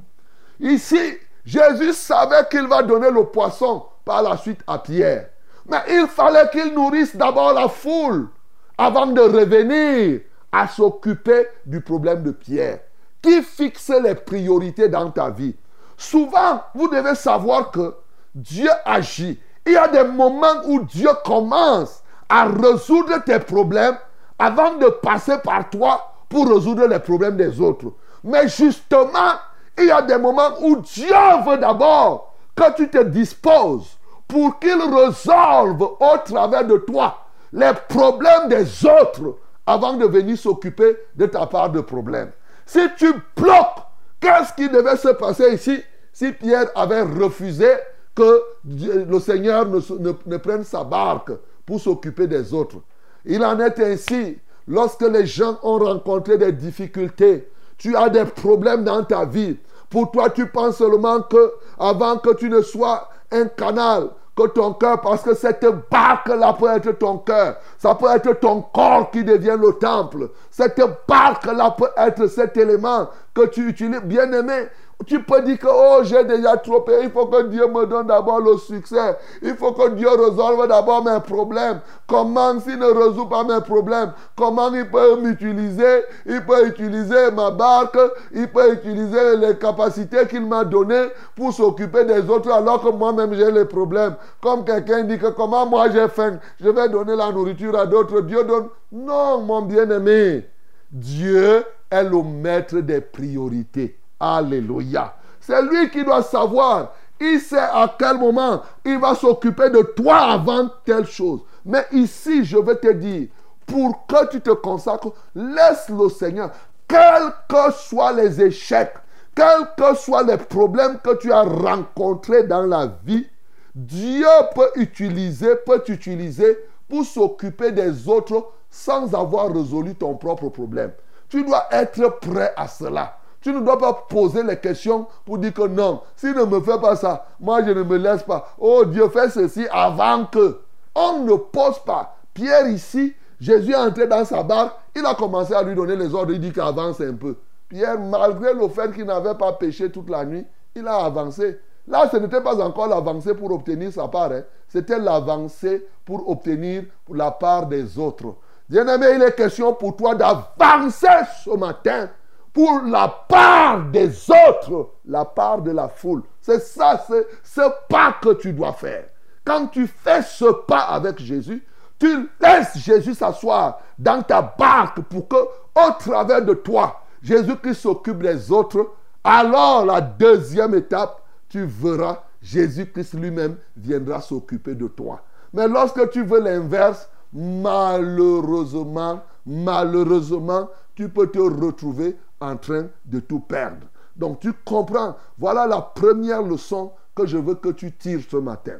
Speaker 1: Ici, Jésus savait qu'il va donner le poisson par la suite à Pierre. Mais il fallait qu'il nourrisse d'abord la foule avant de revenir à s'occuper du problème de Pierre. Qui fixe les priorités dans ta vie? Souvent, vous devez savoir que Dieu agit. Il y a des moments où Dieu commence à résoudre tes problèmes avant de passer par toi pour résoudre les problèmes des autres. Mais justement, il y a des moments où Dieu veut d'abord que tu te disposes pour qu'il résolve au travers de toi les problèmes des autres avant de venir s'occuper de ta part de problème. Si tu bloques, qu'est-ce qui devait se passer ici si Pierre avait refusé que le Seigneur ne, ne prenne sa barque pour s'occuper des autres? Il en est ainsi lorsque les gens ont rencontré des difficultés. Tu as des problèmes dans ta vie. Pour toi, tu penses seulement que avant que tu ne sois un canal, que ton cœur, parce que cette barque-là peut être ton cœur. Ça peut être ton corps qui devient le temple. Cette barque-là peut être cet élément que tu utilises. Bien aimé, tu peux dire que oh, j'ai déjà trop payé. Il faut que Dieu me donne d'abord le succès. Il faut que Dieu résolve d'abord mes problèmes. Comment s'il ne résout pas mes problèmes Comment il peut m'utiliser? Il peut utiliser ma barque. Il peut utiliser les capacités qu'il m'a données pour s'occuper des autres alors que moi-même j'ai les problèmes. Comme quelqu'un dit que comment moi j'ai faim, je vais donner la nourriture à d'autres. Dieu donne. Non, mon bien-aimé. Dieu est le maître des priorités. Alléluia. C'est lui qui doit savoir. Il sait à quel moment il va s'occuper de toi avant telle chose. Mais ici, je vais te dire, pour que tu te consacres, laisse le Seigneur, quels que soient les échecs, quels que soient les problèmes que tu as rencontrés dans la vie, Dieu peut utiliser, peut t'utiliser pour s'occuper des autres sans avoir résolu ton propre problème. Tu dois être prêt à cela. Tu ne dois pas poser les questions pour dire que non, s'il ne me fait pas ça, moi je ne me laisse pas. Oh Dieu, fais ceci avant que. On ne pose pas. Pierre ici, Jésus est entré dans sa barque, il a commencé à lui donner les ordres, il dit qu'il avance un peu. Pierre, malgré le fait qu'il n'avait pas péché toute la nuit, il a avancé. Là, ce n'était pas encore l'avancée pour obtenir sa part, hein. c'était l'avancée pour obtenir la part des autres. Bien-aimé, il est question pour toi d'avancer ce matin pour la part des autres, la part de la foule. C'est ça, c'est ce pas que tu dois faire. Quand tu fais ce pas avec Jésus, tu laisses Jésus s'asseoir dans ta barque pour que, au travers de toi, Jésus-Christ s'occupe des autres. Alors, la deuxième étape, tu verras, Jésus-Christ lui-même viendra s'occuper de toi. Mais lorsque tu veux l'inverse, malheureusement, malheureusement, tu peux te retrouver en train de tout perdre. Donc tu comprends, voilà la première leçon que je veux que tu tires ce matin.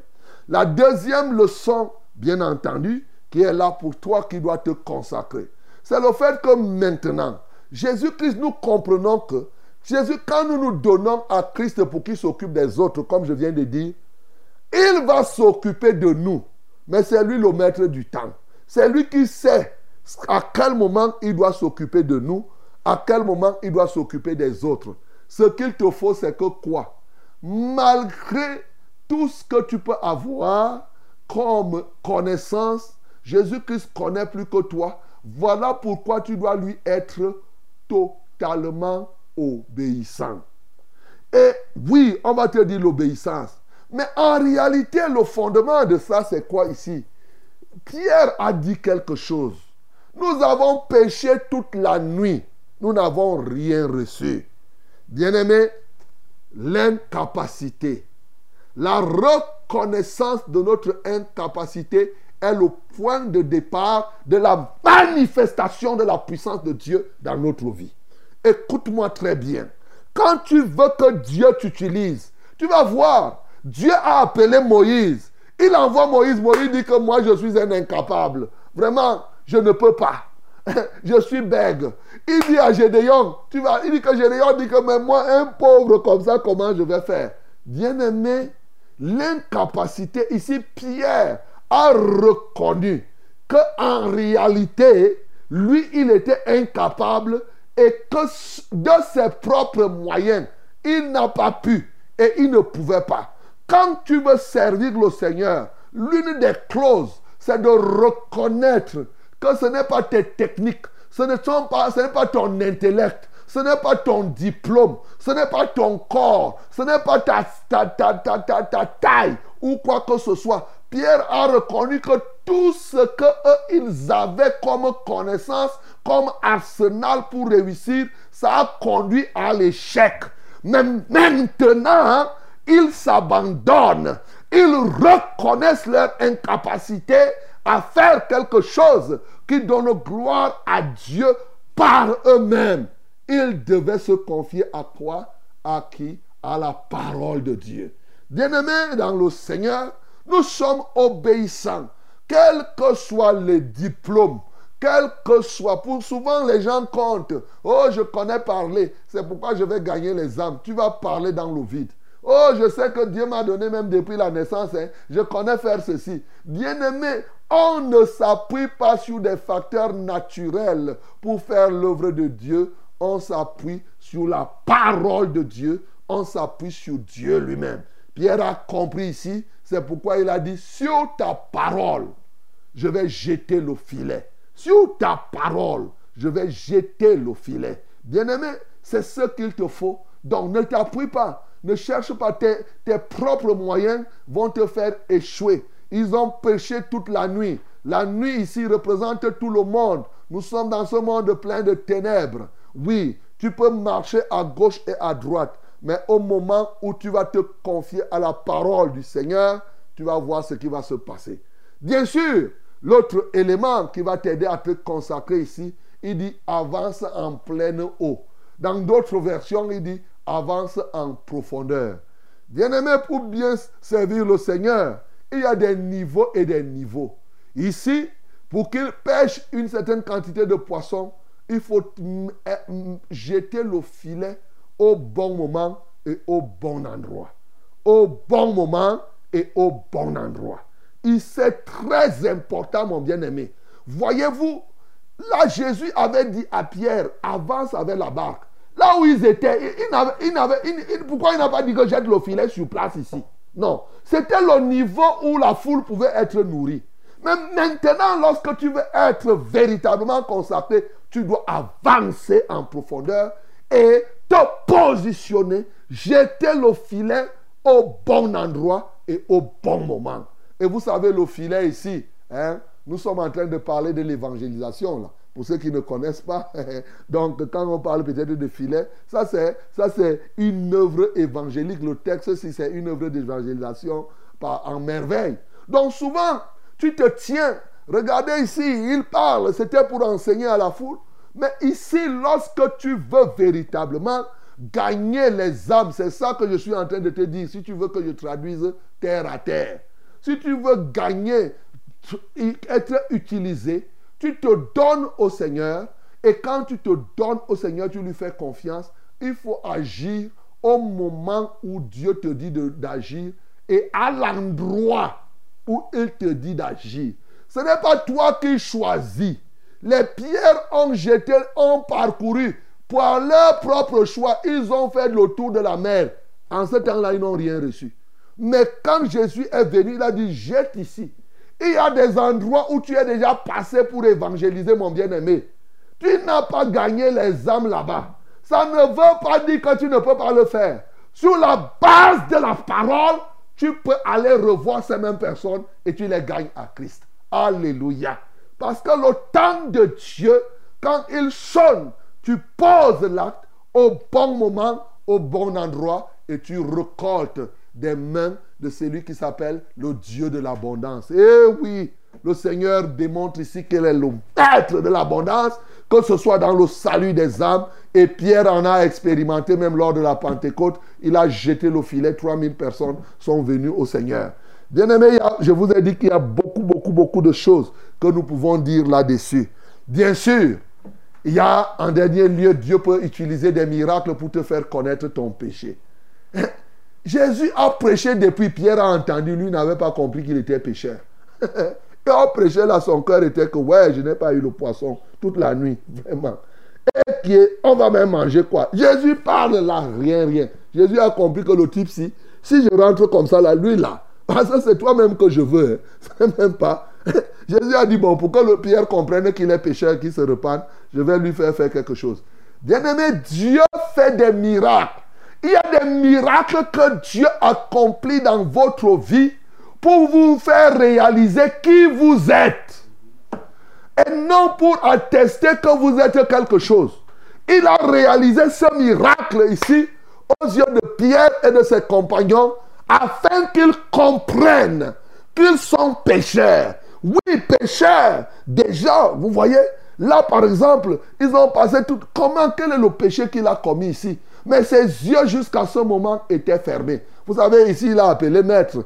Speaker 1: La deuxième leçon, bien entendu, qui est là pour toi qui dois te consacrer, c'est le fait que maintenant, Jésus-Christ, nous comprenons que Jésus, quand nous nous donnons à Christ pour qu'il s'occupe des autres, comme je viens de dire, il va s'occuper de nous. Mais c'est lui le maître du temps. C'est lui qui sait à quel moment il doit s'occuper de nous, à quel moment il doit s'occuper des autres? Ce qu'il te faut, c'est que quoi? Malgré tout ce que tu peux avoir comme connaissance, Jésus-Christ connaît plus que toi. Voilà pourquoi tu dois lui être totalement obéissant. Et oui, on va te dire l'obéissance. Mais en réalité, le fondement de ça, c'est quoi ici? Pierre a dit quelque chose. Nous avons péché toute la nuit. Nous n'avons rien reçu. Bien-aimé, l'incapacité, la reconnaissance de notre incapacité est le point de départ de la manifestation de la puissance de Dieu dans notre vie. Écoute-moi très bien. Quand tu veux que Dieu t'utilise, tu vas voir, Dieu a appelé Moïse. Il envoie Moïse. Moïse dit que moi, je suis un incapable. Vraiment, je ne peux pas. je suis bègue. Il dit à Gédéon, tu vas, il dit que Gédéon dit que même moi, un pauvre comme ça, comment je vais faire? Bien-aimé, l'incapacité, ici, Pierre a reconnu que en réalité, lui, il était incapable et que de ses propres moyens, il n'a pas pu et il ne pouvait pas. Quand tu veux servir le Seigneur, l'une des clauses, c'est de reconnaître que ce n'est pas tes techniques, ce n'est pas, pas ton intellect, ce n'est pas ton diplôme, ce n'est pas ton corps, ce n'est pas ta, ta, ta, ta, ta taille ou quoi que ce soit. Pierre a reconnu que tout ce que ils avaient comme connaissance, comme arsenal pour réussir, ça a conduit à l'échec. Mais maintenant, ils s'abandonnent. Ils reconnaissent leur incapacité à faire quelque chose qui donne gloire à Dieu par eux-mêmes. Ils devaient se confier à quoi À qui? À la parole de Dieu. Bien-aimés dans le Seigneur, nous sommes obéissants, quels que soient les diplômes, quel que soit. Pour souvent, les gens comptent. Oh, je connais parler. C'est pourquoi je vais gagner les âmes. Tu vas parler dans le vide. Oh, je sais que Dieu m'a donné même depuis la naissance. Hein. Je connais faire ceci. Bien-aimé, on ne s'appuie pas sur des facteurs naturels pour faire l'œuvre de Dieu. On s'appuie sur la parole de Dieu. On s'appuie sur Dieu lui-même. Pierre a compris ici c'est pourquoi il a dit, sur ta parole, je vais jeter le filet. Sur ta parole, je vais jeter le filet. Bien-aimé, c'est ce qu'il te faut. Donc ne t'appuie pas. Ne cherche pas tes, propres moyens vont te faire échouer. Ils ont péché toute la nuit. La nuit ici représente tout le monde. Nous sommes dans ce monde plein de ténèbres. Oui, tu peux marcher à gauche et à droite. Mais au moment où tu vas te confier à la parole du Seigneur, tu vas voir ce qui va se passer. Bien sûr, l'autre élément qui va t'aider à te consacrer ici, il dit avance en pleine eau. Dans d'autres versions, il dit avance en profondeur. Bien-aimé, pour bien servir le Seigneur, il y a des niveaux et des niveaux. Ici, pour qu'il pêche une certaine quantité de poissons, il faut jeter le filet au bon moment et au bon endroit. Au bon moment et au bon endroit. C'est très important, mon bien-aimé. Voyez-vous, là, Jésus avait dit à Pierre, avance avec la barque. Là où ils étaient, il, pourquoi il n'a pas dit que jette le filet sur place ici? Non, c'était le niveau où la foule pouvait être nourrie. Mais maintenant, lorsque tu veux être véritablement consacré, tu dois avancer en profondeur et te positionner, jeter le filet au bon endroit et au bon moment. Et vous savez, le filet ici, hein, nous sommes en train de parler de l'évangélisation là. Pour ceux qui ne connaissent pas, donc quand on parle peut-être de filet, ça c'est, ça c'est une œuvre évangélique. Le texte, si c'est une œuvre d'évangélisation en merveille. Donc souvent, tu te tiens. Regardez ici, il parle, c'était pour enseigner à la foule. Mais ici, lorsque tu veux véritablement gagner les âmes, c'est ça que je suis en train de te dire. Si tu veux que je traduise terre à terre, si tu veux gagner, être utilisé, tu te donnes au Seigneur. Et quand tu te donnes au Seigneur, tu lui fais confiance. Il faut agir au moment où Dieu te dit d'agir et à l'endroit où il te dit d'agir. Ce n'est pas toi qui choisis. Les pierres ont jeté, ont parcouru. Par leur propre choix, ils ont fait le tour de la mer. En ce temps-là, ils n'ont rien reçu. Mais quand Jésus est venu, il a dit, jette ici. Il y a des endroits où tu es déjà passé pour évangéliser, mon bien-aimé. Tu n'as pas gagné les âmes là-bas. Ça ne veut pas dire que tu ne peux pas le faire. Sur la base de la parole, tu peux aller revoir ces mêmes personnes et tu les gagnes à Christ. Alléluia. Parce que le temps de Dieu, quand il sonne, tu poses l'acte au bon moment, au bon endroit et tu récoltes des mains de celui qui s'appelle le Dieu de l'abondance. Eh oui, le Seigneur démontre ici qu'il est le maître de l'abondance, que ce soit dans le salut des âmes. Et Pierre en a expérimenté même lors de la Pentecôte. Il a jeté le filet, 3000 personnes sont venues au Seigneur. bien aimé, je vous ai dit qu'il y a beaucoup, beaucoup, beaucoup de choses que nous pouvons dire là-dessus. Bien sûr, il y a en dernier lieu, Dieu peut utiliser des miracles pour te faire connaître ton péché. Jésus a prêché depuis Pierre a entendu, lui n'avait pas compris qu'il était pécheur. Il a prêché là, son cœur était que, ouais, je n'ai pas eu le poisson toute la nuit, vraiment. Et qui on va même manger quoi? Jésus parle là, rien, rien. Jésus a compris que le type, si, si je rentre comme ça là, lui là, parce que c'est toi-même que je veux, hein. même pas. Jésus a dit, bon, pour que le Pierre comprenne qu'il est pécheur, qu'il se repente, je vais lui faire faire quelque chose. Bien-aimé, Dieu fait des miracles. Il y a des miracles que Dieu accomplit dans votre vie pour vous faire réaliser qui vous êtes. Et non pour attester que vous êtes quelque chose. Il a réalisé ce miracle ici aux yeux de Pierre et de ses compagnons afin qu'ils comprennent qu'ils sont pécheurs. Oui, pécheurs. Déjà, vous voyez, là par exemple, ils ont passé tout. Comment, quel est le péché qu'il a commis ici? Mais ses yeux jusqu'à ce moment étaient fermés. Vous savez, ici, il a appelé maître.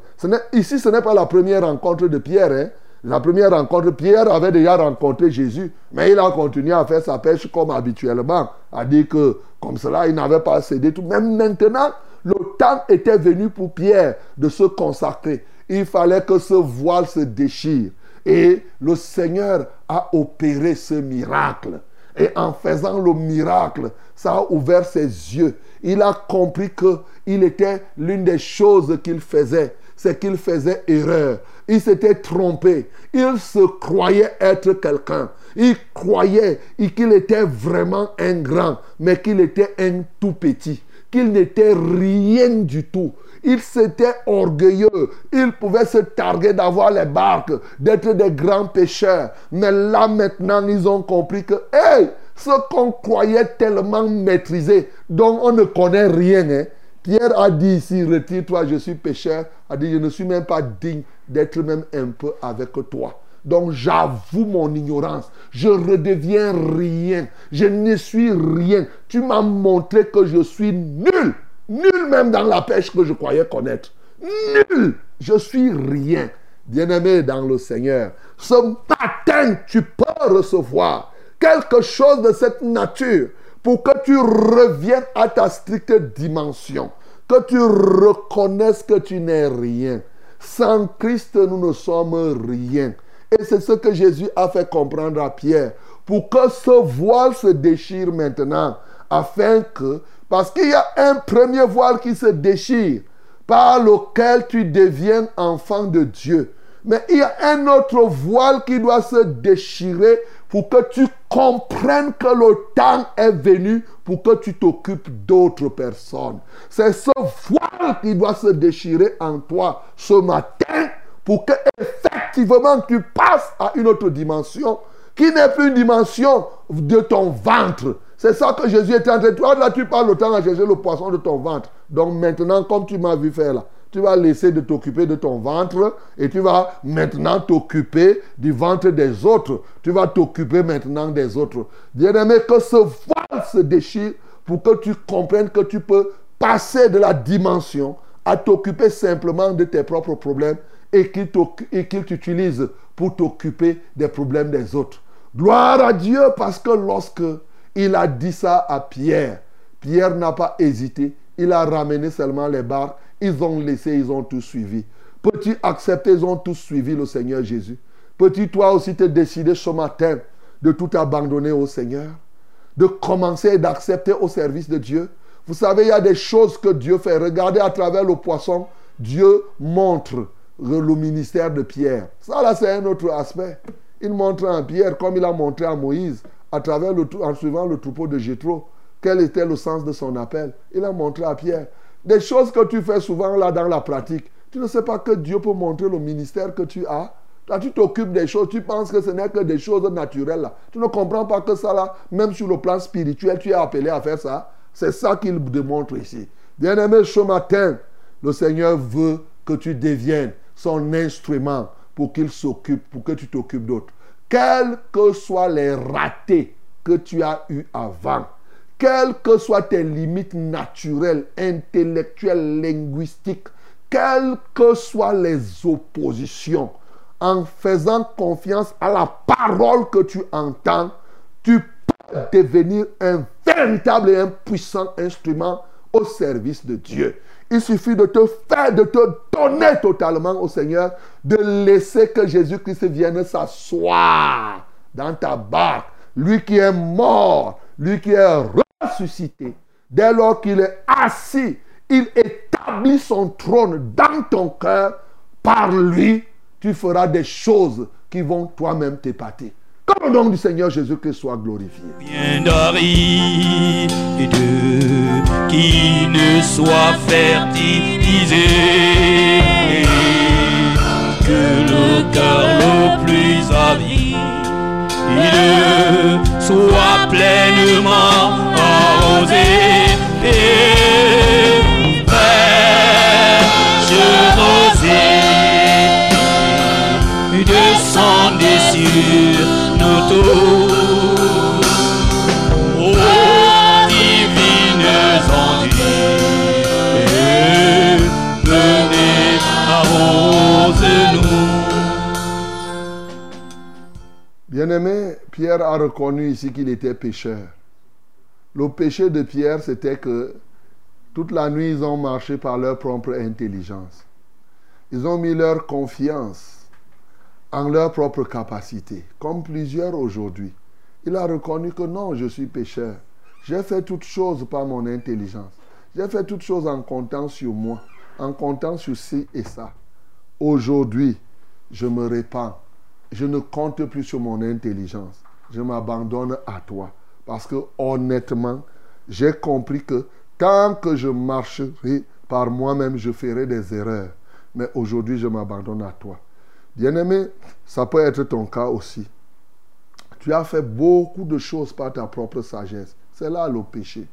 Speaker 1: ici, ce n'est pas la première rencontre de Pierre. Hein. La première rencontre, Pierre avait déjà rencontré Jésus, mais il a continué à faire sa pêche comme habituellement, a dit que comme cela, il n'avait pas cédé tout. Même maintenant, le temps était venu pour Pierre de se consacrer. Il fallait que ce voile se déchire. Et le Seigneur a opéré ce miracle. Et en faisant le miracle, ça a ouvert ses yeux. Il a compris que il était l'une des choses qu'il faisait, c'est qu'il faisait erreur. Il s'était trompé. Il se croyait être quelqu'un. Il croyait qu'il était vraiment un grand, mais qu'il était un tout petit, qu'il n'était rien du tout. Il s'était orgueilleux. Il pouvait se targuer d'avoir les barques, d'être des grands pêcheurs. Mais là maintenant, ils ont compris que, hey, ce qu'on croyait tellement maîtrisé, dont on ne connaît rien. Hein. Pierre a dit ici, retire-toi, je suis pécheur. A dit, je ne suis même pas digne d'être même un peu avec toi. Donc j'avoue mon ignorance. Je redeviens rien. Je ne suis rien. Tu m'as montré que je suis nul. Nul même dans la pêche que je croyais connaître. Nul. Je suis rien. Bien-aimé dans le Seigneur, ce matin, tu peux recevoir quelque chose de cette nature pour que tu reviennes à ta stricte dimension, que tu reconnaisses que tu n'es rien. Sans Christ, nous ne sommes rien. Et c'est ce que Jésus a fait comprendre à Pierre, pour que ce voile se déchire maintenant, afin que, parce qu'il y a un premier voile qui se déchire, par lequel tu deviens enfant de Dieu. Mais il y a un autre voile qui doit se déchirer pour que tu comprennes que le temps est venu pour que tu t'occupes d'autres personnes. C'est ce voile qui doit se déchirer en toi ce matin pour que effectivement tu passes à une autre dimension qui n'est plus une dimension de ton ventre. C'est ça que Jésus était en train de toi. Là, tu parles le temps à chercher le poisson de ton ventre. Donc maintenant, comme tu m'as vu faire là, tu vas laisser de t'occuper de ton ventre et tu vas maintenant t'occuper du ventre des autres. Tu vas t'occuper maintenant des autres. Bien-aimé, que ce voile se déchire pour que tu comprennes que tu peux passer de la dimension à t'occuper simplement de tes propres problèmes et qu'il t'utilise pour t'occuper des problèmes des autres. Gloire à Dieu parce que lorsque il a dit ça à Pierre, Pierre n'a pas hésité. Il a ramené seulement les barques ils ont laissé, ils ont tout suivi. Peux-tu accepter, ils ont tous suivi le Seigneur Jésus? Peux-tu toi aussi te décider ce matin de tout abandonner au Seigneur, de commencer et d'accepter au service de Dieu? Vous savez, il y a des choses que Dieu fait. Regardez à travers le poisson, Dieu montre le ministère de Pierre. Ça, là, c'est un autre aspect. Il montre à Pierre, comme il a montré à Moïse, à travers le, en suivant le troupeau de Jétro, quel était le sens de son appel. Il a montré à Pierre. Des choses que tu fais souvent là dans la pratique. Tu ne sais pas que Dieu peut montrer le ministère que tu as. Là, tu t'occupes des choses, tu penses que ce n'est que des choses naturelles. Là. Tu ne comprends pas que ça, là, même sur le plan spirituel, tu es appelé à faire ça. C'est ça qu'il démontre ici. Bien-aimé, ce matin, le Seigneur veut que tu deviennes son instrument pour qu'il s'occupe, pour que tu t'occupes d'autres. Quels que soient les ratés que tu as eus avant, quelles que soient tes limites naturelles, intellectuelles, linguistiques, quelles que soient les oppositions, en faisant confiance à la parole que tu entends, tu peux devenir un véritable et un puissant instrument au service de Dieu. Il suffit de te faire, de te donner totalement au Seigneur, de laisser que Jésus-Christ vienne s'asseoir dans ta barque. Lui qui est mort, lui qui est ressuscité. Dès lors qu'il est assis, il établit son trône dans ton cœur. Par lui, tu feras des choses qui vont toi-même t'épater. Que le nom du Seigneur Jésus-Christ soit glorifié.
Speaker 3: Bien qui ne soit fertilisé. Que le cœur le plus avide soit pleinement arrosé. Et fraîche rosée descendez sur nous tous.
Speaker 1: Bien-aimé, Pierre a reconnu ici qu'il était pécheur. Le péché de Pierre, c'était que toute la nuit, ils ont marché par leur propre intelligence. Ils ont mis leur confiance en leur propre capacité, comme plusieurs aujourd'hui. Il a reconnu que non, je suis pécheur. J'ai fait toutes choses par mon intelligence. J'ai fait toutes choses en comptant sur moi, en comptant sur ci et ça. Aujourd'hui, je me répands. Je ne compte plus sur mon intelligence. Je m'abandonne à toi. Parce que honnêtement, j'ai compris que tant que je marcherai par moi-même, je ferai des erreurs. Mais aujourd'hui, je m'abandonne à toi. Bien-aimé, ça peut être ton cas aussi. Tu as fait beaucoup de choses par ta propre sagesse. C'est là le péché.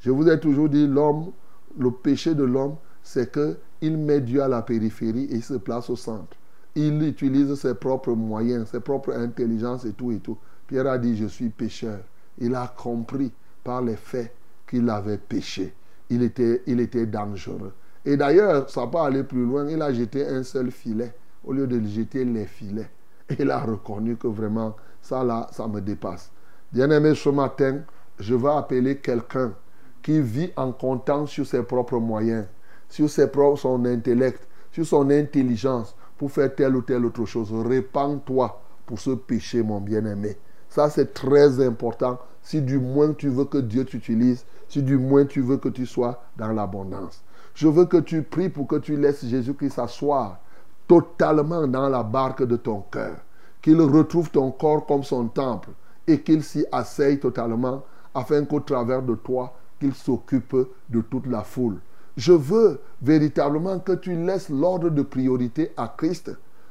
Speaker 1: Je vous ai toujours dit, l'homme, le péché de l'homme, c'est que il met Dieu à la périphérie et il se place au centre. Il utilise ses propres moyens, ses propres intelligences et tout et tout. Pierre a dit, je suis pécheur. Il a compris par les faits qu'il avait péché. Il était, il était dangereux. Et d'ailleurs, ça peut aller plus loin. Il a jeté un seul filet au lieu de jeter les filets. Et il a reconnu que vraiment, ça là, ça me dépasse. Bien-aimé, ce matin, je vais appeler quelqu'un qui vit en comptant sur ses propres moyens, sur ses propres, son intellect, sur son intelligence pour faire telle ou telle autre chose. Répands-toi pour ce péché, mon bien-aimé. Ça, c'est très important. Si du moins tu veux que Dieu t'utilise, si du moins tu veux que tu sois dans l'abondance. Je veux que tu pries pour que tu laisses Jésus-Christ s'asseoir totalement dans la barque de ton cœur. Qu'il retrouve ton corps comme son temple et qu'il s'y asseye totalement afin qu'au travers de toi, qu'il s'occupe de toute la foule. Je veux véritablement que tu laisses l'ordre de priorité à Christ,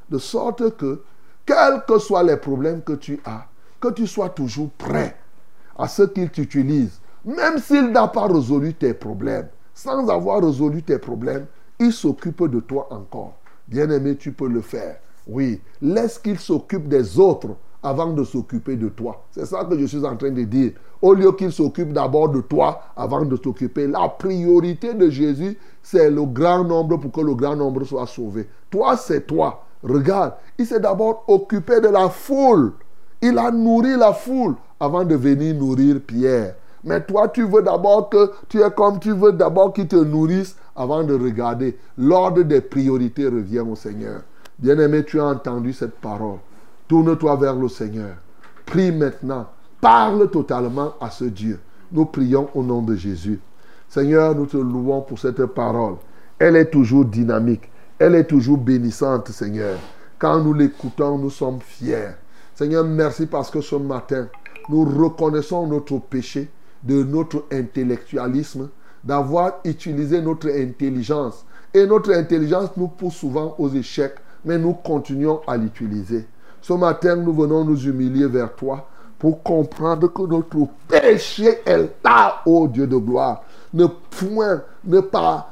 Speaker 1: de sorte que, quels que soient les problèmes que tu as, que tu sois toujours prêt à ce qu'il t'utilise, même s'il n'a pas résolu tes problèmes. Sans avoir résolu tes problèmes, il s'occupe de toi encore. Bien-aimé, tu peux le faire. Oui, laisse qu'il s'occupe des autres avant de s'occuper de toi. C'est ça que je suis en train de dire. Au lieu qu'il s'occupe d'abord de toi avant de t'occuper. La priorité de Jésus, c'est le grand nombre pour que le grand nombre soit sauvé. Toi, c'est toi. Regarde, il s'est d'abord occupé de la foule. Il a nourri la foule avant de venir nourrir Pierre. Mais toi, tu veux d'abord que tu es comme tu veux d'abord qu'il te nourrisse avant de regarder. L'ordre des priorités revient au Seigneur. Bien-aimé, tu as entendu cette parole. Tourne-toi vers le Seigneur. Prie maintenant. Parle totalement à ce Dieu. Nous prions au nom de Jésus. Seigneur, nous te louons pour cette parole. Elle est toujours dynamique. Elle est toujours bénissante, Seigneur. Quand nous l'écoutons, nous sommes fiers. Seigneur, merci parce que ce matin, nous reconnaissons notre péché, de notre intellectualisme, d'avoir utilisé notre intelligence. Et notre intelligence nous pousse souvent aux échecs, mais nous continuons à l'utiliser. Ce matin, nous venons nous humilier vers toi pour comprendre que notre péché est là, ô Dieu de gloire. Ne point, ne pas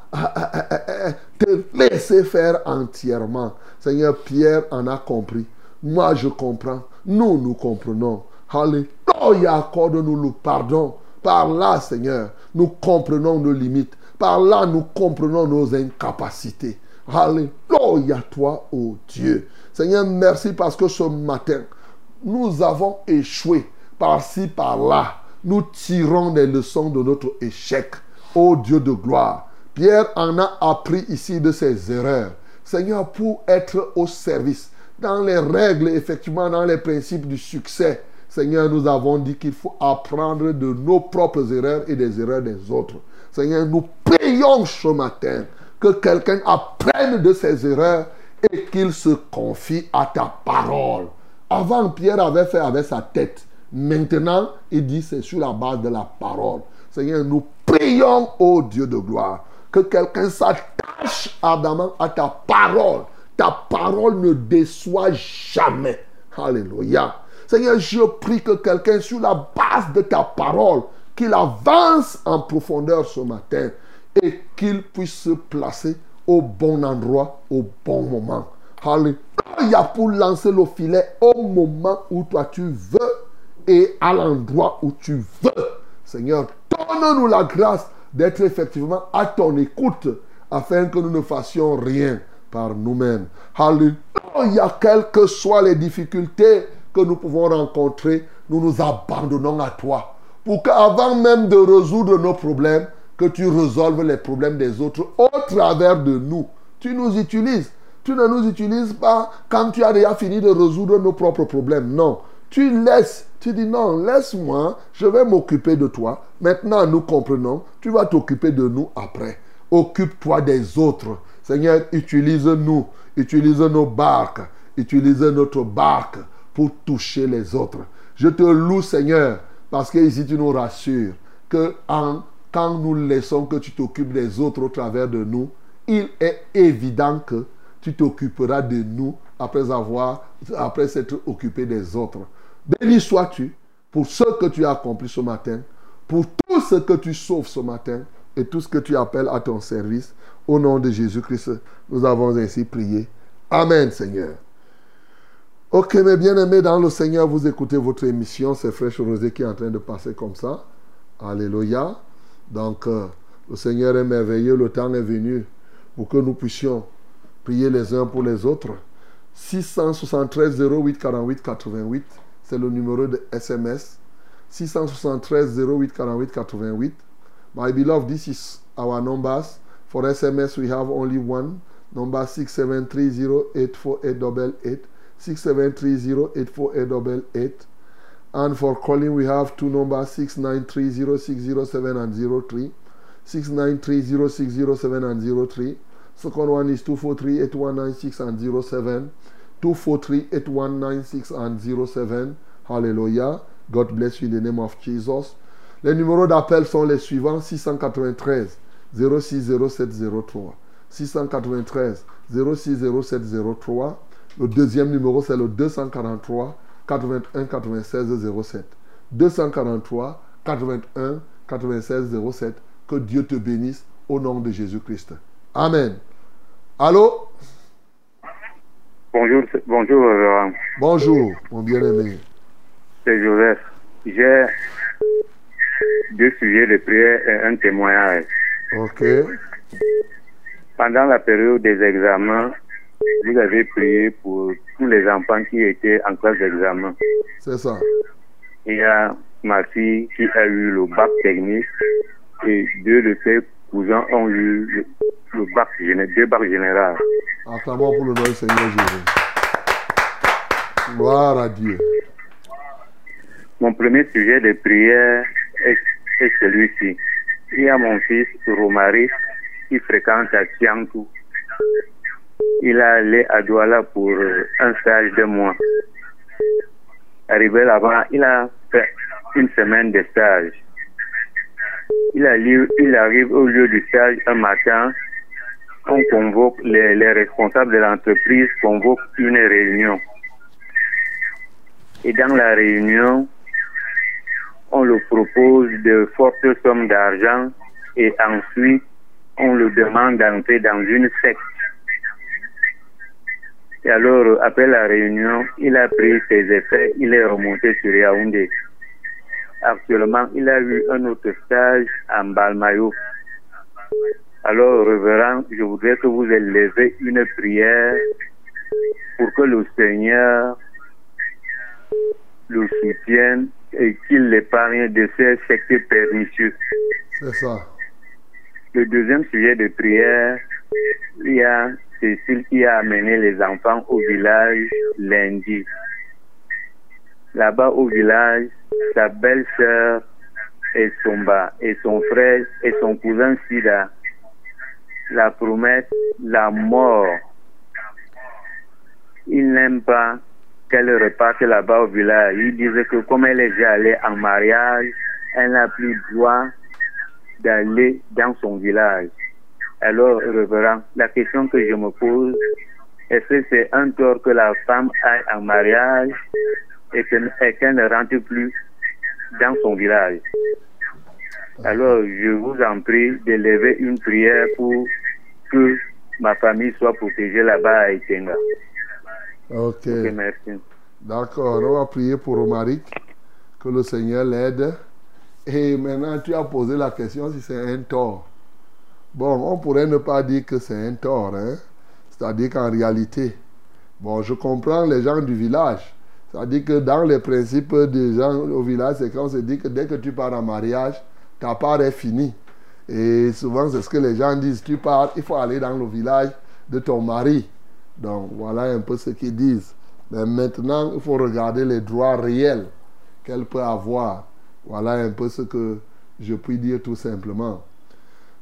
Speaker 1: te laisser faire entièrement. Seigneur, Pierre en a compris. Moi, je comprends. Nous, nous comprenons. Alléluia, accorde-nous le pardon. Par là, Seigneur, nous comprenons nos limites. Par là, nous comprenons nos incapacités. Alléluia, toi, ô Dieu. Seigneur, merci parce que ce matin, nous avons échoué par-ci, par-là. Nous tirons des leçons de notre échec. Ô Dieu de gloire. Pierre en a appris ici de ses erreurs. Seigneur, pour être au service, dans les règles, effectivement, dans les principes du succès, Seigneur, nous avons dit qu'il faut apprendre de nos propres erreurs et des erreurs des autres. Seigneur, nous prions ce matin que quelqu'un apprenne de ses erreurs et qu'il se confie à ta parole. Avant, Pierre avait fait avec sa tête. Maintenant, il dit c'est sur la base de la parole. Seigneur, nous prions, ô Dieu de gloire, que quelqu'un s'attache ardemment à ta parole. Ta parole ne déçoit jamais. Alléluia. Seigneur, je prie que quelqu'un, sur la base de ta parole, qu'il avance en profondeur ce matin et qu'il puisse se placer au bon endroit, au bon moment. Alléluia pour lancer le filet au moment où toi tu veux et à l'endroit où tu veux. Seigneur, donne-nous la grâce d'être effectivement à ton écoute afin que nous ne fassions rien par nous-mêmes. Alléluia, quelles que soient les difficultés que nous pouvons rencontrer, nous nous abandonnons à toi. Pour qu'avant même de résoudre nos problèmes, que tu résolves les problèmes des autres au travers de nous. Tu nous utilises. Tu ne nous utilises pas quand tu as déjà fini de résoudre nos propres problèmes. Non. Tu laisses. Tu dis non, laisse-moi, je vais m'occuper de toi. Maintenant, nous comprenons. Tu vas t'occuper de nous après. Occupe-toi des autres. Seigneur, utilise-nous. Utilise nos barques. Utilise notre barque pour toucher les autres. Je te loue, Seigneur, parce que ici tu nous rassures que en, quand nous laissons que tu t'occupes des autres au travers de nous, il est évident que tu t'occuperas de nous après avoir, après s'être occupé des autres. Béni sois-tu pour ce que tu as accompli ce matin, pour tout ce que tu sauves ce matin et tout ce que tu appelles à ton service. Au nom de Jésus-Christ, nous avons ainsi prié. Amen, Seigneur. Ok, mes bien-aimés dans le Seigneur, vous écoutez votre émission. C'est Fraîche Rosée qui est en train de passer comme ça. Alléluia. Donc, euh, le Seigneur est merveilleux. Le temps est venu pour que nous puissions prier les uns pour les autres. 673 08 48 88, c'est le numéro de SMS. 673 08 48 88. My beloved, this is our numbers. For SMS, we have only one. Number 673084888. 673084888. And for calling, we have two numbers 6930607 and 03. 6930607 and 03. Second one is 243-8196 and 07. 243-8196 and 07. Hallelujah. God bless you in the name of Jesus. Les numéros d'appel sont les suivants 693 060703. 693 060703. Le deuxième numéro, c'est le 243 81 96 07. 243 81 96 07. Que Dieu te bénisse au nom de Jésus-Christ. Amen. Allô?
Speaker 4: Bonjour, bonjour, révérend.
Speaker 1: Bonjour, mon bien-aimé.
Speaker 4: C'est Joseph. J'ai deux sujets de prière et un témoignage.
Speaker 1: Ok.
Speaker 4: Pendant la période des examens, vous avez prié pour tous les enfants qui étaient en classe d'examen.
Speaker 1: C'est ça.
Speaker 4: Il y a ma fille qui a eu le bac technique et deux de ses cousins ont eu le, le bac, deux bacs généraux.
Speaker 1: Acclamons pour le nom du Seigneur Jésus. Gloire à Dieu.
Speaker 4: Mon premier sujet de prière est, est celui-ci. Il y a mon fils Romari qui fréquente à Tiantou. Il est allé à Douala pour un stage de mois. Arrivé là-bas, il a fait une semaine de stage. Il, arrive au lieu du stage un matin, on convoque les, les responsables de l'entreprise, convoquent une réunion. Et dans la réunion, on le propose de fortes sommes d'argent et ensuite on le demande d'entrer dans une secte. Et alors, après la réunion, il a pris ses effets, il est remonté sur Yaoundé. Actuellement, il a eu un autre stage à Balmayo. Alors, révérend, je voudrais que vous élevez une prière pour que le Seigneur le soutienne et qu'il l'épargne de ces sectes pernicieux.
Speaker 1: C'est ça.
Speaker 4: Le deuxième sujet de prière, il y a Cécile qui a amené les enfants au village lundi. Là-bas au village, sa belle-sœur et son et son frère et son cousin Sida la promettent la mort. Il n'aime pas qu'elle reparte là-bas au village. Il disait que comme elle est déjà allée en mariage, elle n'a plus droit d'aller dans son village. Alors, révérend, la question que je me pose, est-ce que c'est un tort que la femme aille en mariage et que- et qu'elle ne rentre plus dans son village Alors, je vous en prie d'élever une prière pour que ma famille soit protégée là-bas à Itenga.
Speaker 1: Ok.
Speaker 4: Ok, merci.
Speaker 1: D'accord, on va prier pour Romaric, que le Seigneur l'aide. Et maintenant, tu as posé la question si c'est un tort. Bon, on pourrait ne pas dire que c'est un tort, hein. C'est-à-dire qu'en réalité, bon, je comprends les gens du village. C'est-à-dire que dans les principes des gens au village, c'est qu'on se dit que dès que tu pars en mariage, ta part est finie. Et souvent, c'est ce que les gens disent. Tu pars, il faut aller dans le village de ton mari. Donc, voilà un peu ce qu'ils disent. Mais maintenant, il faut regarder les droits réels qu'elle peut avoir. Voilà un peu ce que je puis dire tout simplement.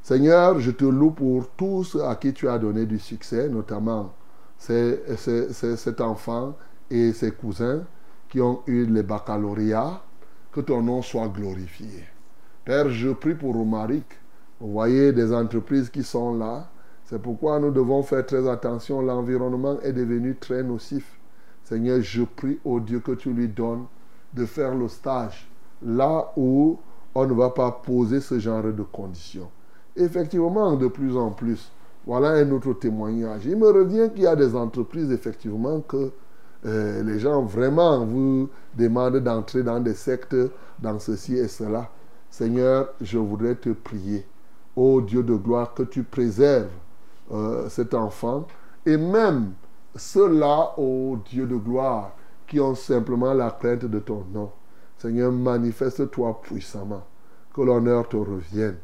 Speaker 1: Seigneur, je te loue pour tous à qui tu as donné du succès, notamment cet enfant et ses cousins qui ont eu le baccalauréat. Que ton nom soit glorifié. Père, je prie pour Romaric. Vous voyez des entreprises qui sont là. C'est pourquoi nous devons faire très attention. L'environnement est devenu très nocif. Seigneur, je prie au Dieu que tu lui donnes de faire le stage là où on ne va pas poser ce genre de conditions. Effectivement, de plus en plus, voilà un autre témoignage. Il me revient qu'il y a des entreprises, effectivement, que euh, les gens vraiment vous demandent d'entrer dans des sectes, dans ceci et cela. Seigneur, je voudrais te prier, ô Dieu de gloire, que tu préserves euh, cet enfant et même ceux-là, ô Dieu de gloire, qui ont simplement la crainte de ton nom. Seigneur, manifeste-toi puissamment, que l'honneur te revienne.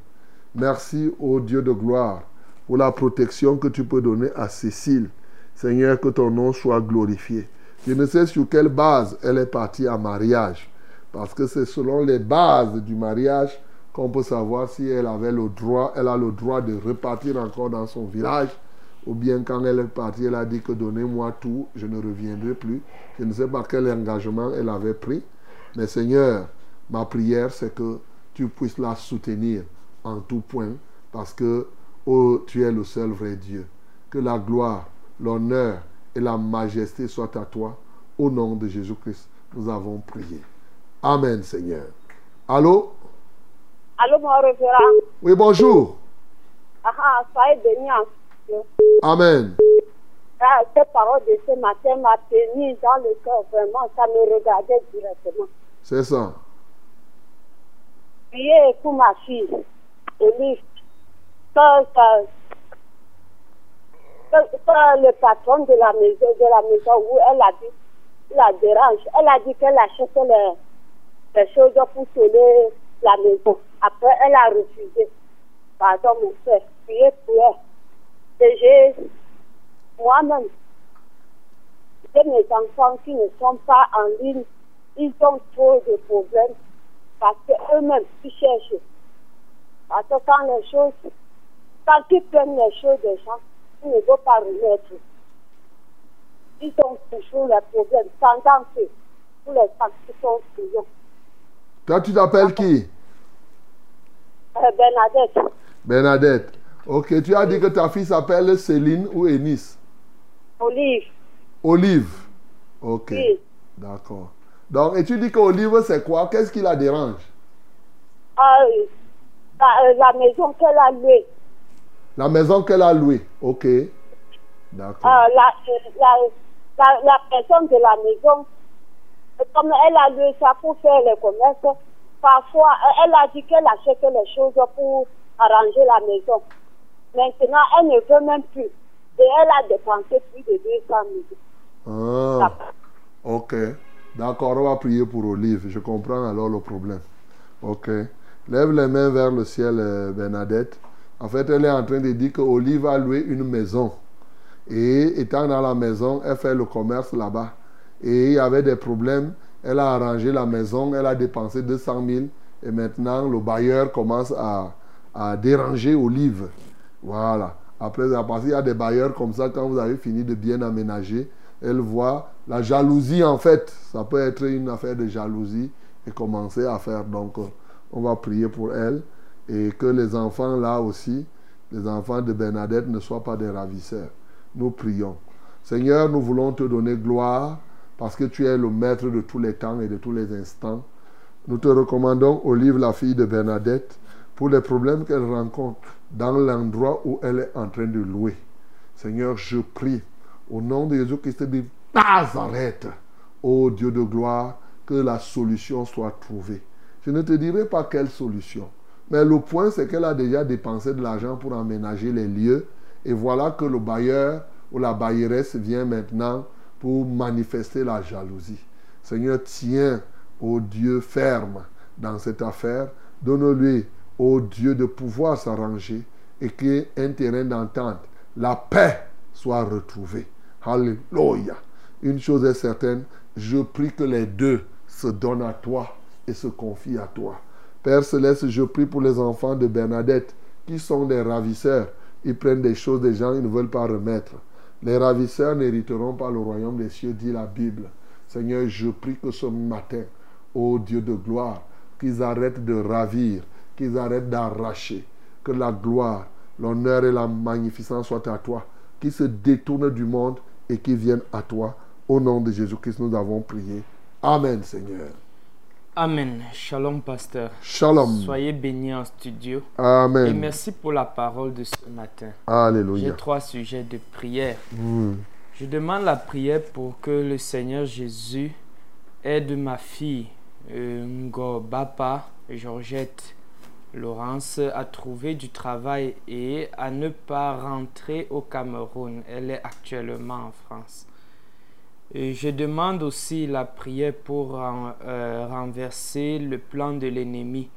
Speaker 1: Merci, ô Dieu de gloire, pour la protection que tu peux donner à Cécile. Seigneur, que ton nom soit glorifié. Je ne sais sur quelle base elle est partie en mariage, parce que c'est selon les bases du mariage qu'on peut savoir si elle avait le droit, elle a le droit de repartir encore dans son village, ou bien quand elle est partie, elle a dit que donnez-moi tout, je ne reviendrai plus. Je ne sais pas quel engagement elle avait pris, mais Seigneur, ma prière, c'est que tu puisses la soutenir en tout point, parce que oh, tu es le seul vrai Dieu. Que la gloire, l'honneur et la majesté soient à toi. Au nom de Jésus-Christ, nous avons prié. Amen, Seigneur. Allô?
Speaker 5: Allô, mon révérend.
Speaker 1: Oui, bonjour.
Speaker 5: Ah, ah, soyez Dieu.
Speaker 1: Amen.
Speaker 5: Ah, Cette parole de ce matin m'a tenu dans le cœur, vraiment, ça me regardait directement.
Speaker 1: C'est ça.
Speaker 5: Priez pour ma fille, Olive, que, que le patron de la maison, de la maison où elle habite, la dérange. Elle a dit qu'elle achète les, les choses pour sonner la maison. Après, elle a refusé. Pardon, mon frère, priez pour elle. Et moi-même, j'ai mes enfants qui ne sont pas en ligne ils ont trop de problèmes parce qu'eux-mêmes, ils cherchent. Parce que quand les choses, quand ils prennent les choses des gens, ne veulent pas remettre. Ils ont toujours les problèmes, pendant que tous les qui sont prison.
Speaker 1: Toi, tu t'appelles qui?
Speaker 5: Euh, Bernadette,
Speaker 1: Bernadette. Ok, tu as dit que ta fille s'appelle Céline ou Eunice
Speaker 5: Olive,
Speaker 1: Olive. Ok,
Speaker 5: oui.
Speaker 1: d'accord. Donc, et tu dis que Olive, c'est quoi? Qu'est-ce qui la dérange?
Speaker 5: Ah, euh, la, euh, la maison qu'elle a louée,
Speaker 1: La maison qu'elle a louée. Ok, d'accord.
Speaker 5: Ah, la, la, la, la personne de la maison, comme elle a loué ça pour faire le commerce, parfois, euh, elle a dit qu'elle achète les choses pour arranger la maison. Maintenant, elle ne veut même plus. Et elle a dépensé plus de 200 000.
Speaker 1: Ah, ok. D'accord, on va prier pour Olive. Je comprends alors le problème. Ok. Lève les mains vers le ciel, euh, Bernadette. En fait, elle est en train de dire que Olive a loué une maison. Et étant dans la maison, elle fait le commerce là-bas. Et il y avait des problèmes. Elle a arrangé la maison, elle a dépensé 200 000. Et maintenant, le bailleur commence à, déranger Olive. Voilà. Après, il y a des bailleurs comme ça, quand vous avez fini de bien aménager, elle voit la jalousie, en fait. Ça peut être une affaire de jalousie et commencer à faire. Donc, on va prier pour elle. Et que les enfants, là aussi, les enfants de Bernadette ne soient pas des ravisseurs. Nous prions. Seigneur, nous voulons te donner gloire parce que tu es le maître de tous les temps et de tous les instants. Nous te recommandons Olive, la fille de Bernadette, pour les problèmes qu'elle rencontre dans l'endroit où elle est en train de louer. Seigneur, je prie au nom de Jésus-Christ de Nazareth, ô Dieu de gloire, que la solution soit trouvée. Je ne te dirai pas quelle solution, mais le point c'est qu'elle a déjà dépensé de l'argent pour aménager les lieux et voilà que le bailleur ou la bailleresse vient maintenant pour manifester la jalousie. Seigneur, tiens, ô Dieu, ferme dans cette affaire. Donne-lui, ô Dieu, de pouvoir s'arranger et qu'un terrain d'entente, la paix soit retrouvée. Alléluia. Une chose est certaine, je prie que les deux se donnent à toi et se confient à toi. Père Céleste, je prie pour les enfants de Bernadette qui sont des ravisseurs. Ils prennent des choses des gens, ils ne veulent pas remettre. Les ravisseurs n'hériteront pas le royaume des cieux, dit la Bible. Seigneur, je prie que ce matin, ô Dieu de gloire, qu'ils arrêtent de ravir, qu'ils arrêtent d'arracher, que la gloire, l'honneur et la magnificence soient à toi, qu'ils se détournent du monde et qu'ils viennent à toi. Au nom de Jésus-Christ, nous avons prié. Amen, Seigneur.
Speaker 6: Amen. Shalom, pasteur.
Speaker 1: Shalom.
Speaker 6: Soyez bénis en studio. Et
Speaker 1: Amen.
Speaker 6: merci pour la parole de ce matin. J'ai
Speaker 1: Alléluia.
Speaker 6: trois sujets de prière.
Speaker 1: Mm.
Speaker 6: Je demande la prière pour que le Seigneur Jésus aide ma fille euh, Ngo Bapa, Georgette Laurence, à trouver du travail et à ne pas rentrer au Cameroun. Elle est actuellement en France. Je demande aussi la prière pour ren- euh, renverser le plan de l'ennemi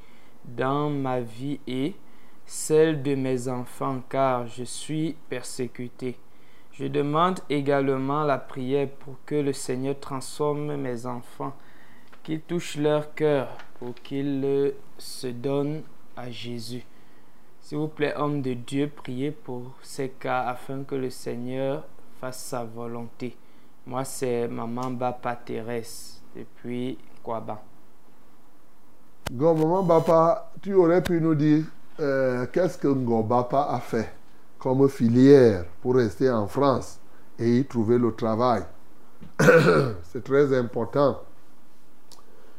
Speaker 6: dans ma vie et celle de mes enfants car je suis persécuté. Je demande également la prière pour que le Seigneur transforme mes enfants, qu'il touche leur cœur pour qu'ils euh, se donnent à Jésus. S'il vous plaît, homme de Dieu, priez pour ces cas afin que le Seigneur fasse sa volonté. Moi, c'est Maman Bapa Thérèse depuis Kouaba.
Speaker 1: Go, maman Bapa, tu aurais pu nous dire euh, qu'est-ce que Bapa a fait comme filière pour rester en France et y trouver le travail? C'est très important.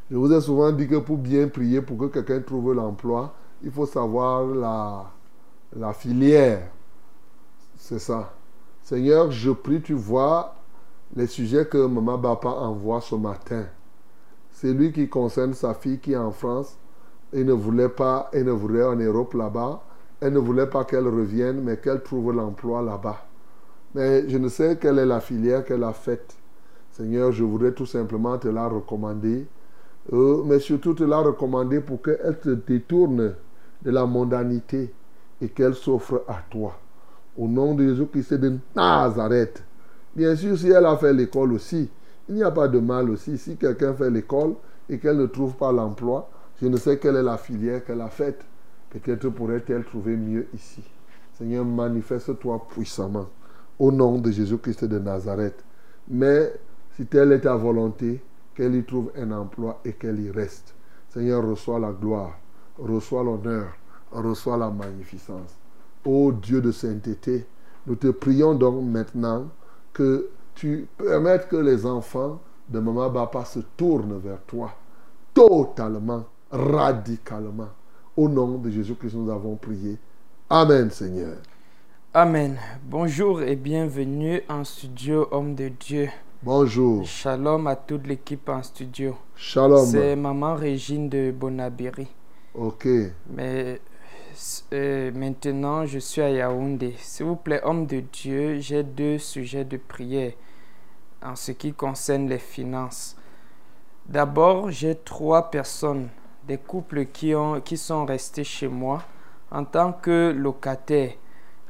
Speaker 1: Je vous ai souvent dit que pour bien prier, pour que quelqu'un trouve l'emploi, il faut savoir la, la filière. C'est ça. Seigneur, je prie, tu vois les sujets que Maman Bapa envoie ce matin. C'est lui qui concerne sa fille qui est en France. Il ne voulait pas, elle ne voulait en Europe là-bas. Elle ne voulait pas qu'elle revienne, mais qu'elle trouve l'emploi là-bas. Mais je ne sais quelle est la filière qu'elle a faite. Seigneur, je voudrais tout simplement te la recommander. Euh, mais surtout te la recommander pour qu'elle te détourne de la mondanité et qu'elle s'offre à toi. Au nom de Jésus-Christ de Nazareth. Bien sûr, si elle a fait l'école aussi, Il n'y a pas de mal aussi. Si quelqu'un fait l'école et qu'elle ne trouve pas l'emploi, je ne sais quelle est la filière qu'elle a faite. Peut-être pourrait-elle trouver mieux ici. Seigneur, manifeste-toi puissamment au nom de Jésus-Christ de Nazareth. Mais si telle est ta volonté, qu'elle y trouve un emploi et qu'elle y reste. Seigneur, reçois la gloire, reçois l'honneur, reçois la magnificence. Ô Dieu de sainteté, nous te prions donc maintenant que tu permettes que les enfants de Maman Bapa se tournent vers toi totalement, radicalement. Au nom de Jésus-Christ, nous avons prié. Amen, Seigneur.
Speaker 6: Amen. Bonjour et bienvenue en studio, homme de Dieu.
Speaker 1: Bonjour.
Speaker 6: Shalom à toute l'équipe en studio.
Speaker 1: Shalom.
Speaker 6: C'est maman Régine de Bonabiri.
Speaker 1: Ok.
Speaker 6: Mais euh, maintenant, je suis à Yaoundé. S'il vous plaît, homme de Dieu, j'ai deux sujets de prière en ce qui concerne les finances. D'abord, j'ai trois personnes, des couples qui, ont, qui sont restés chez moi en tant que locataires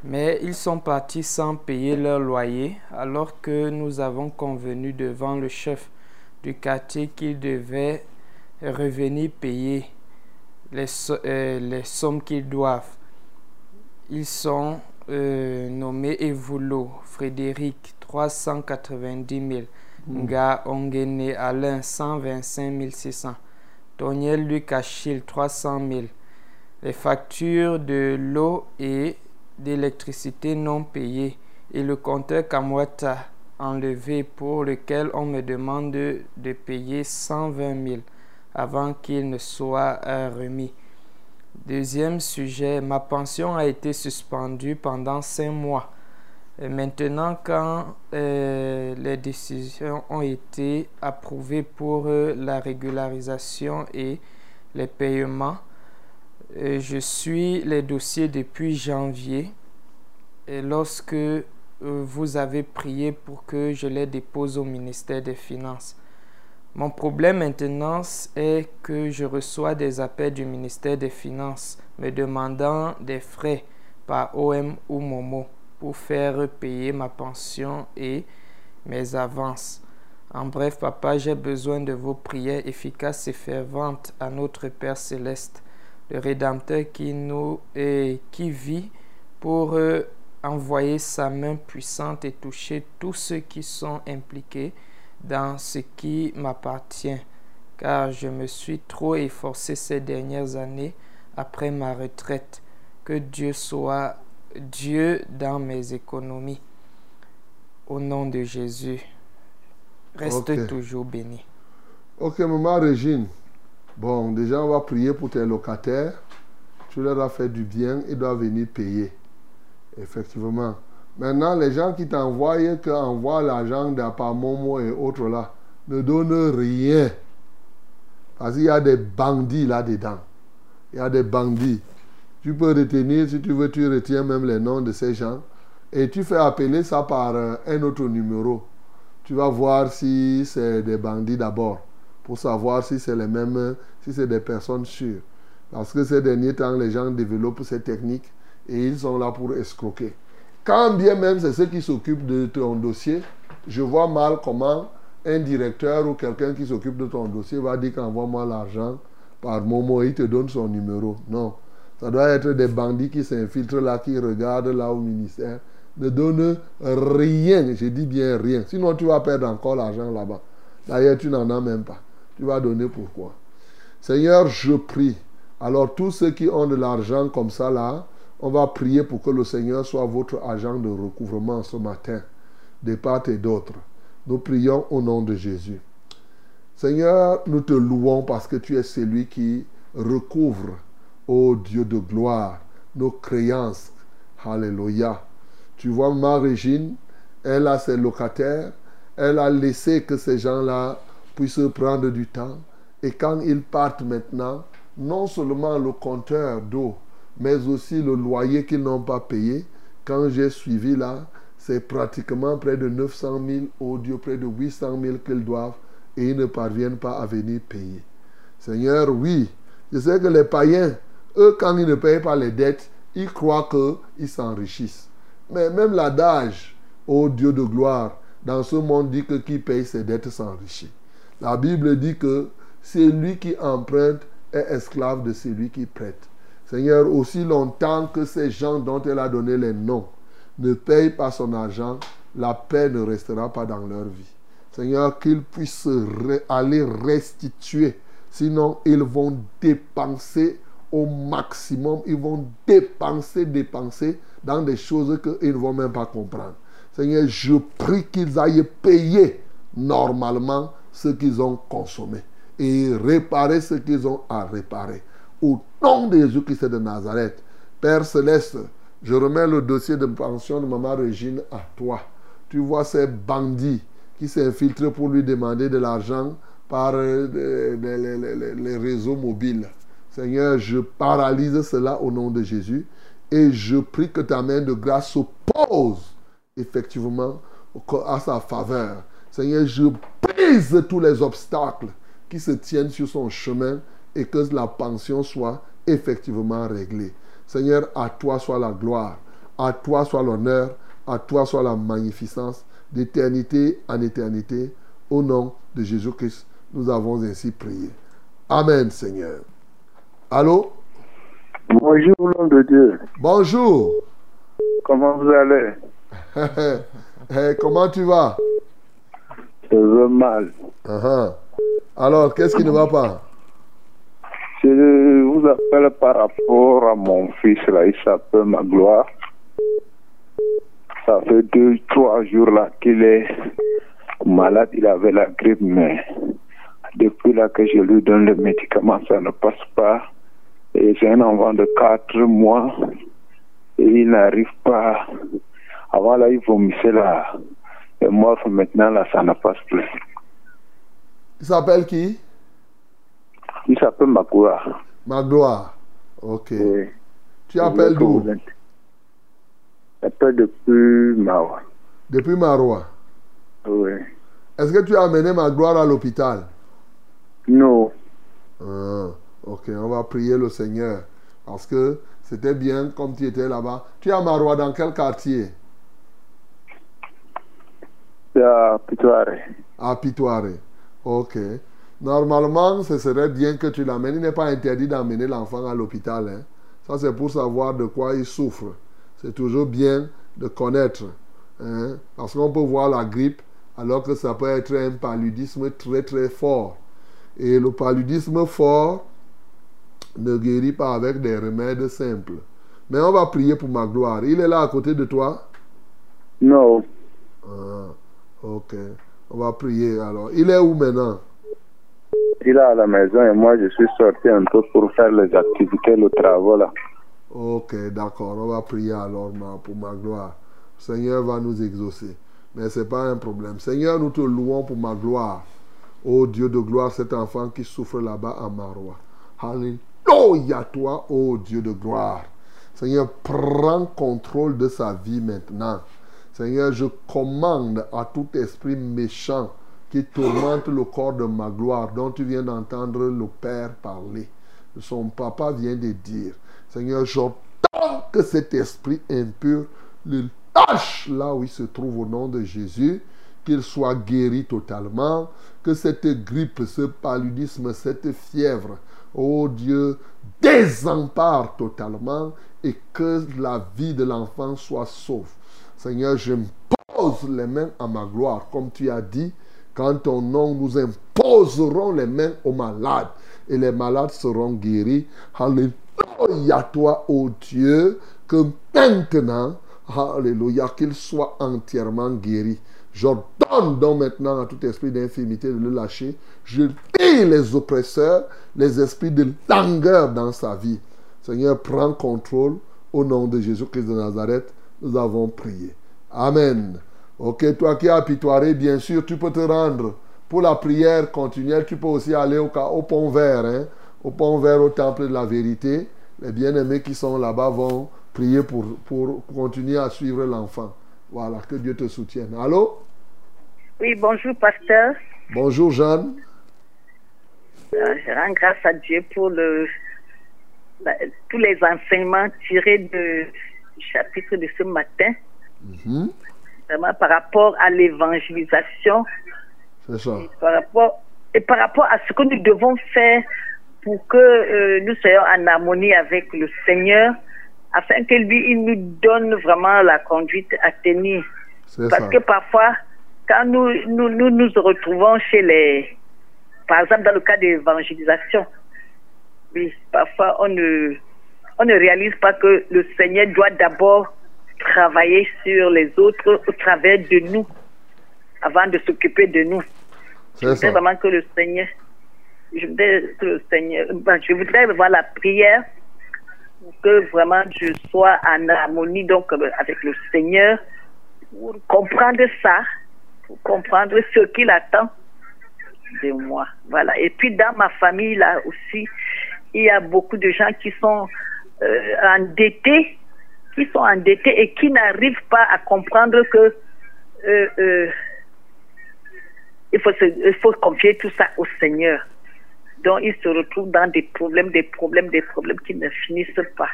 Speaker 6: mais ils sont partis sans payer leur loyer alors que nous avons convenu devant le chef du quartier qu'ils devaient revenir payer les, euh, les sommes qu'ils doivent. Ils sont euh, nommés Evoulo, Frédéric 390 000, Nga Ongene Alain 125 600, Daniel Luc Achille 300 000. Les factures de l'eau et d'électricité non payée et le compteur Kamwata enlevé pour lequel on me demande de, payer 120 000 avant qu'il ne soit euh, remis. Deuxième sujet, ma pension a été suspendue pendant cinq mois. Maintenant, quand euh, les décisions ont été approuvées pour euh, la régularisation et les paiements, je suis les dossiers depuis janvier. Lorsque vous avez prié pour que je les dépose au ministère des Finances. Mon problème maintenant est que je reçois des appels du ministère des Finances me demandant des frais par OM ou Momo pour faire payer ma pension et mes avances. En bref, papa, j'ai besoin de vos prières efficaces et ferventes à notre Père céleste le Rédempteur qui nous et qui vit pour euh, envoyer sa main puissante et toucher tous ceux qui sont impliqués dans ce qui m'appartient, car je me suis trop efforcé ces dernières années après ma retraite. Que Dieu soit Dieu dans mes économies. Au nom de Jésus, reste toujours béni.
Speaker 1: Ok, maman Régine. Bon, déjà, on va prier pour tes locataires. Tu leur as fait du bien, ils doivent venir payer. Effectivement. Maintenant, les gens qui t'envoient, qui envoient l'argent par Momo et autres là, ne donnent rien. Parce qu'il y a des bandits là-dedans. Il y a des bandits. Tu peux retenir, si tu veux, tu retiens même les noms de ces gens. Et tu fais appeler ça par euh, un autre numéro. Tu vas voir si c'est des bandits d'abord pour savoir si c'est les mêmes, si c'est des personnes sûres. Parce que ces derniers temps, les gens développent ces techniques et ils sont là pour escroquer. Quand bien même c'est ceux qui s'occupent de ton dossier, je vois mal comment un directeur ou quelqu'un qui s'occupe de ton dossier va dire qu'envoie-moi l'argent par Momo, il te donne son numéro. Non. Ça doit être des bandits qui s'infiltrent là, qui regardent là au ministère. Ne donnent rien, je dis bien rien. Sinon, tu vas perdre encore l'argent là-bas. D'ailleurs, tu n'en as même pas tu vas donner pourquoi? Seigneur, je prie. Alors tous ceux qui ont de l'argent comme ça là, on va prier pour que le Seigneur soit votre agent de recouvrement ce matin, de part et d'autre. Nous prions au nom de Jésus. Seigneur, nous te louons parce que tu es celui qui recouvre, ô Dieu de gloire, nos créances. Alléluia. Tu vois ma Régine, elle a ses locataires, elle a laissé que ces gens-là puisse prendre du temps. Et quand ils partent maintenant, non seulement le compteur d'eau, mais aussi le loyer qu'ils n'ont pas payé, quand j'ai suivi là, c'est pratiquement près de 900 000 audios, près de 800 000 qu'ils doivent, et ils ne parviennent pas à venir payer. Seigneur, oui, je sais que les païens, eux, quand ils ne payent pas les dettes, ils croient qu'ils s'enrichissent. Mais même l'adage, ô Dieu de gloire, dans ce monde dit que qui paye ses dettes s'enrichit. La Bible dit que c'est lui qui emprunte est esclave de celui qui prête. Seigneur, aussi longtemps que ces gens dont elle a donné les noms ne payent pas son argent, la paix ne restera pas dans leur vie. Seigneur, qu'ils puissent aller restituer. Sinon, ils vont dépenser au maximum. Ils vont dépenser, dépenser dans des choses qu'ils ne vont même pas comprendre. Seigneur, je prie qu'ils aillent payer normalement ce qu'ils ont consommé et réparer ce qu'ils ont à réparer. Au nom de Jésus-Christ de Nazareth, Père céleste, je remets le dossier de pension de Maman Régine à toi. Tu vois ces bandits qui s'infiltrent pour lui demander de l'argent par euh, les, réseaux mobiles. Seigneur, je paralyse cela au nom de Jésus et je prie que ta main de grâce s'oppose effectivement à sa faveur. Seigneur, je brise tous les obstacles qui se tiennent sur son chemin et que la pension soit effectivement réglée. Seigneur, à toi soit la gloire, à toi soit l'honneur, à toi soit la magnificence, d'éternité en éternité. Au nom de Jésus-Christ, nous avons ainsi prié. Amen, Seigneur. Allô?
Speaker 7: Bonjour, nom de Dieu.
Speaker 1: Bonjour.
Speaker 7: Comment vous allez?
Speaker 1: comment tu vas?
Speaker 7: Je veux mal.
Speaker 1: Uh-huh. Alors, qu'est-ce qui ne va pas?
Speaker 7: Je vous appelle par rapport à mon fils, là, il s'appelle Magloire. Ça fait deux, trois jours là qu'il est malade, il avait la grippe, mais depuis là que je lui donne le médicament, ça ne passe pas. Et j'ai un enfant de quatre mois et il n'arrive pas. Avant là, il vomissait là. Et moi, maintenant là, ça ne passe plus.
Speaker 1: Il s'appelle qui?
Speaker 7: Il s'appelle Magloire.
Speaker 1: Magloire. Ok. Tu appelles d'où?
Speaker 7: J'appelle depuis Marois.
Speaker 1: Depuis Marois
Speaker 7: Oui.
Speaker 1: Est-ce que tu as amené Magloire à l'hôpital?
Speaker 7: Non.
Speaker 1: Ah, ok, on va prier le Seigneur. Parce que c'était bien comme tu étais là-bas. Tu es à Marois dans quel quartier?
Speaker 7: À Pitoire.
Speaker 1: À Pitoire. Ok. Normalement, ce serait bien que tu l'amènes. Il n'est pas interdit d'amener l'enfant à l'hôpital. Hein. Ça, c'est pour savoir de quoi il souffre. C'est toujours bien de connaître. Hein. Parce qu'on peut voir la grippe alors que ça peut être un paludisme très très fort. Et le paludisme fort ne guérit pas avec des remèdes simples. Mais on va prier pour ma gloire. Il est là à côté de toi?
Speaker 7: Non.
Speaker 1: Ah, ok. On va prier alors. Il est où maintenant?
Speaker 7: Il est à la maison et moi je suis sorti un peu pour faire les activités, le travail là.
Speaker 1: Ok, d'accord. On va prier alors pour ma gloire. Seigneur va nous exaucer. Mais ce n'est pas un problème. Seigneur, nous te louons pour ma gloire. Ô Dieu de gloire, cet enfant qui souffre là-bas à Marois. Alléluia toi, ô Dieu de gloire. Seigneur, prends contrôle de sa vie maintenant. Seigneur, je commande à tout esprit méchant qui tourmente le corps de ma gloire, dont tu viens d'entendre le Père parler. Son papa vient de dire, Seigneur, j'entends que cet esprit impur le lâche là où il se trouve au nom de Jésus, qu'il soit guéri totalement, que cette grippe, ce paludisme, cette fièvre, oh Dieu, désempare totalement et que la vie de l'enfant soit sauve. Seigneur, je pose les mains à ma gloire, comme tu as dit, quand ton nom nous imposerons les mains aux malades et les malades seront guéris. Alléluia toi, ô Dieu, que maintenant, Alléluia, qu'il soit entièrement guéri. J'ordonne donc maintenant à tout esprit d'infimité de le lâcher. Je lis les oppresseurs, les esprits de langueur dans sa vie. Seigneur, prends contrôle au nom de Jésus-Christ de Nazareth nous avons prié. Amen. Ok, toi qui es apitoiré, bien sûr, tu peux te rendre pour la prière continuelle. Tu peux aussi aller au, au pont vert, hein, au pont vert au temple de la vérité. Les bien-aimés qui sont là-bas vont prier pour, pour continuer à suivre l'enfant. Voilà, que Dieu te soutienne. Allô?
Speaker 8: Oui, bonjour, pasteur.
Speaker 1: Bonjour, Jeanne.
Speaker 8: Euh, je rends grâce à Dieu pour le, tous les enseignements tirés de chapitre de ce matin.
Speaker 1: Mhm.
Speaker 8: Vraiment par rapport à l'évangélisation,
Speaker 1: C'est ça.
Speaker 8: par rapport, et par rapport à ce que nous devons faire pour que euh, nous soyons en harmonie avec le Seigneur, afin que lui, il nous donne vraiment la conduite à tenir. Parce
Speaker 1: ça.
Speaker 8: que parfois, quand nous nous, nous nous retrouvons chez les... Par exemple, dans le cas d'évangélisation, oui, parfois on ne, on ne réalise pas que le Seigneur doit d'abord travailler sur les autres au travers de nous, avant de s'occuper de nous.
Speaker 1: C'est
Speaker 8: Je voudrais
Speaker 1: ça.
Speaker 8: vraiment que le Seigneur, je voudrais que le Seigneur, ben, je voudrais voir la prière pour que vraiment je sois en harmonie donc euh, avec le Seigneur pour comprendre ça, pour comprendre ce qu'il attend de moi. Voilà. Et puis dans ma famille là aussi, il y a beaucoup de gens qui sont euh, endettés, qui sont endettés et qui n'arrivent pas à comprendre que euh, euh, il faut, il faut confier tout ça au Seigneur. Donc, ils se retrouvent dans des problèmes, des problèmes, des problèmes qui ne finissent pas.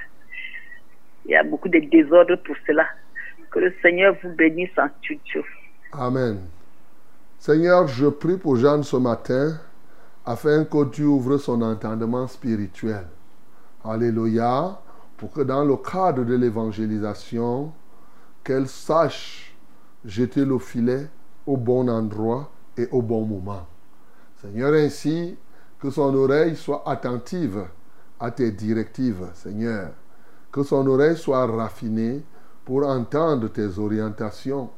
Speaker 8: Il y a beaucoup de désordre pour cela. Que le Seigneur vous bénisse en studio.
Speaker 1: Amen. Seigneur, je prie pour Jeanne ce matin afin que tu ouvres son entendement spirituel. Alléluia. Pour que dans le cadre de l'évangélisation, qu'elle sache jeter le filet au bon endroit et au bon moment. Seigneur, ainsi que son oreille soit attentive à tes directives, Seigneur. Que son oreille soit raffinée pour entendre tes orientations,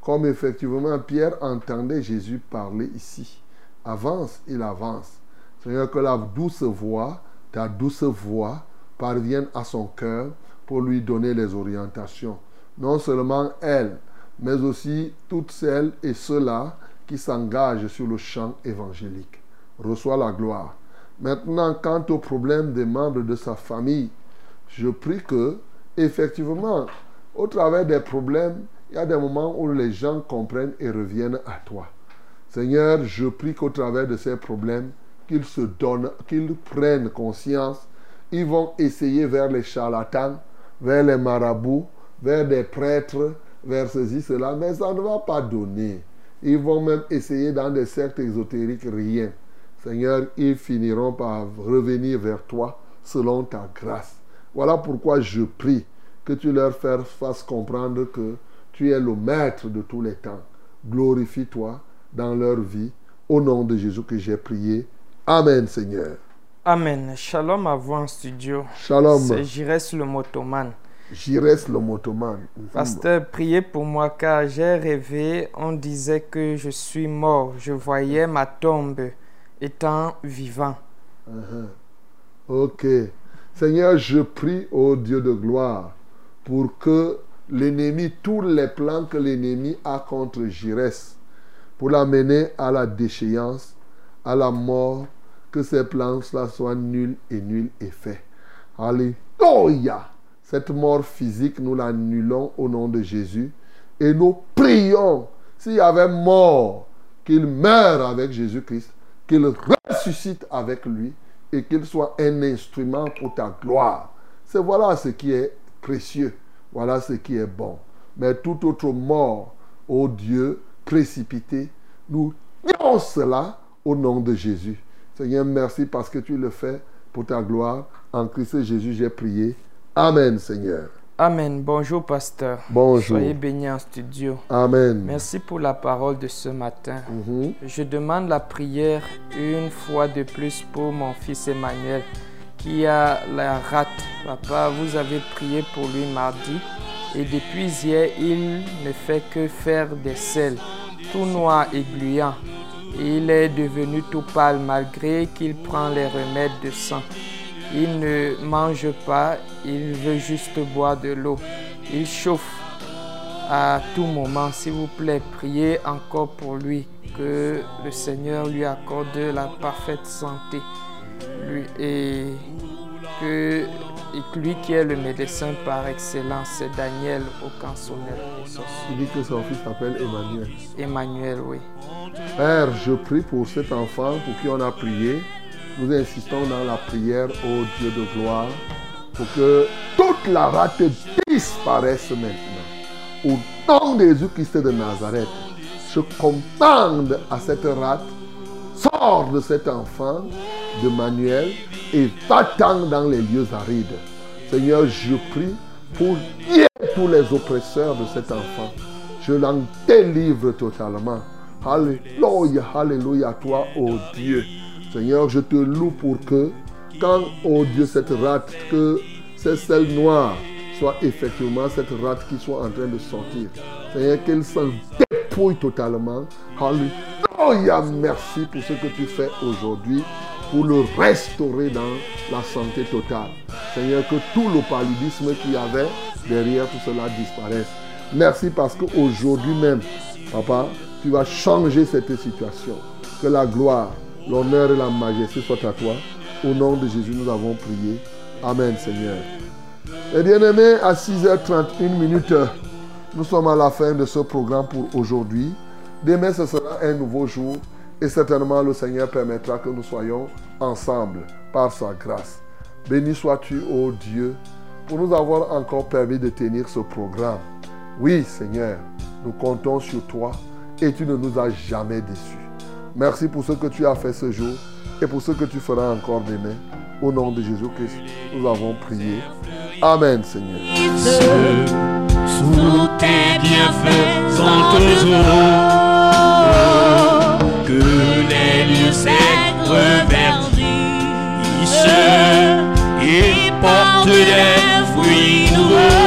Speaker 1: comme effectivement Pierre entendait Jésus parler ici. Avance, il avance. Seigneur, que la douce voix, ta douce voix, parvienne à son cœur pour lui donner les orientations. Non seulement elle, mais aussi toutes celles et ceux-là qui s'engagent sur le champ évangélique. Reçois la gloire. Maintenant, quant au problème des membres de sa famille, je prie que, effectivement, au travers des problèmes, il y a des moments où les gens comprennent et reviennent à toi. Seigneur, je prie qu'au travers de ces problèmes, qu'ils se donnent, qu'ils prennent conscience. Ils vont essayer vers les charlatans, vers les marabouts, vers des prêtres, vers ceci, cela, mais ça ne va pas donner. Ils vont même essayer dans des sectes ésotériques, rien. Seigneur, ils finiront par revenir vers toi selon ta grâce. Voilà pourquoi je prie que tu leur fasses comprendre que tu es le maître de tous les temps. Glorifie-toi dans leur vie. Au nom de Jésus que j'ai prié. Amen, Seigneur.
Speaker 6: Amen. Shalom à vous en studio.
Speaker 1: Shalom.
Speaker 6: C'est Jires le motoman.
Speaker 1: Jires le motoman.
Speaker 6: Pasteur, priez pour moi car j'ai rêvé, on disait que je suis mort. Je voyais ma tombe étant vivant.
Speaker 1: Uh -huh. Ok. Seigneur, je prie au Dieu de gloire pour que l'ennemi, tous les plans que l'ennemi a contre Jires, pour l'amener à la déchéance, à la mort, que ces plans-là soient nuls et nuls et faits. Alléluia. Cette mort physique, nous l'annulons au nom de Jésus et nous prions. S'il y avait mort, qu'il meure avec Jésus-Christ, qu'il ressuscite avec lui et qu'il soit un instrument pour ta gloire. C'est voilà ce qui est précieux. Voilà ce qui est bon. Mais tout autre mort, ô Dieu, précipité, nous disons cela au nom de Jésus. Seigneur, merci parce que tu le fais pour ta gloire. En Christ Jésus, j'ai prié. Amen, Seigneur.
Speaker 6: Amen. Bonjour, pasteur.
Speaker 1: Bonjour.
Speaker 6: Soyez bénis en studio.
Speaker 1: Amen.
Speaker 6: Merci pour la parole de ce matin.
Speaker 1: Mm -hmm.
Speaker 6: Je demande la prière une fois de plus pour mon fils Emmanuel qui a la rate. Papa, vous avez prié pour lui mardi et depuis hier, il ne fait que faire des selles, tout noir et gluant. Il est devenu tout pâle malgré qu'il prend les remèdes de sang. Il ne mange pas, il veut juste boire de l'eau. Il chauffe à tout moment. S'il vous plaît, priez encore pour lui, que le Seigneur lui accorde la parfaite santé. Lui, et que et lui qui est le médecin par excellence, c'est Daniel Ocansonnel.
Speaker 1: Il dit que son fils s'appelle Emmanuel.
Speaker 6: Emmanuel, oui.
Speaker 1: Père, je prie pour cet enfant pour qui on a prié. Nous insistons dans la prière au Dieu de gloire pour que toute la rate disparaisse maintenant. Au nom de Jésus-Christ de Nazareth, je commande à cette rate, sors de cet enfant de Manuel et va-t'en dans les lieux arides. Seigneur, je prie pour tous les oppresseurs de cet enfant. Je l'en délivre totalement. Alléluia, alléluia à toi, oh Dieu. Seigneur, je te loue pour que, quand, oh Dieu, cette rate, que ces selles noires soit effectivement cette rate qui soit en train de sortir. Seigneur, qu'elle s'en dépouille totalement. Alléluia, merci pour ce que tu fais aujourd'hui pour le restaurer dans la santé totale. Seigneur, que tout le paludisme qu'il y avait derrière tout cela disparaisse. Merci parce qu'aujourd'hui même, Papa, tu vas changer cette situation. Que la gloire, l'honneur et la majesté soient à toi. Au nom de Jésus, nous avons prié. Amen, Seigneur. Et bien-aimés, à 6h31 minutes, nous sommes à la fin de ce programme pour aujourd'hui. Demain, ce sera un nouveau jour et certainement le Seigneur permettra que nous soyons ensemble par sa grâce. Béni sois-tu, ô Dieu, pour nous avoir encore permis de tenir ce programme. Oui, Seigneur, nous comptons sur toi et tu ne nous as jamais déçus. Merci pour ce que tu as fait ce jour et pour ce que tu feras encore demain. Au nom de Jésus-Christ, nous avons prié. Amen, Seigneur.
Speaker 3: Sous tes que les lieux secs reverdissent et portent des fruits nouveaux.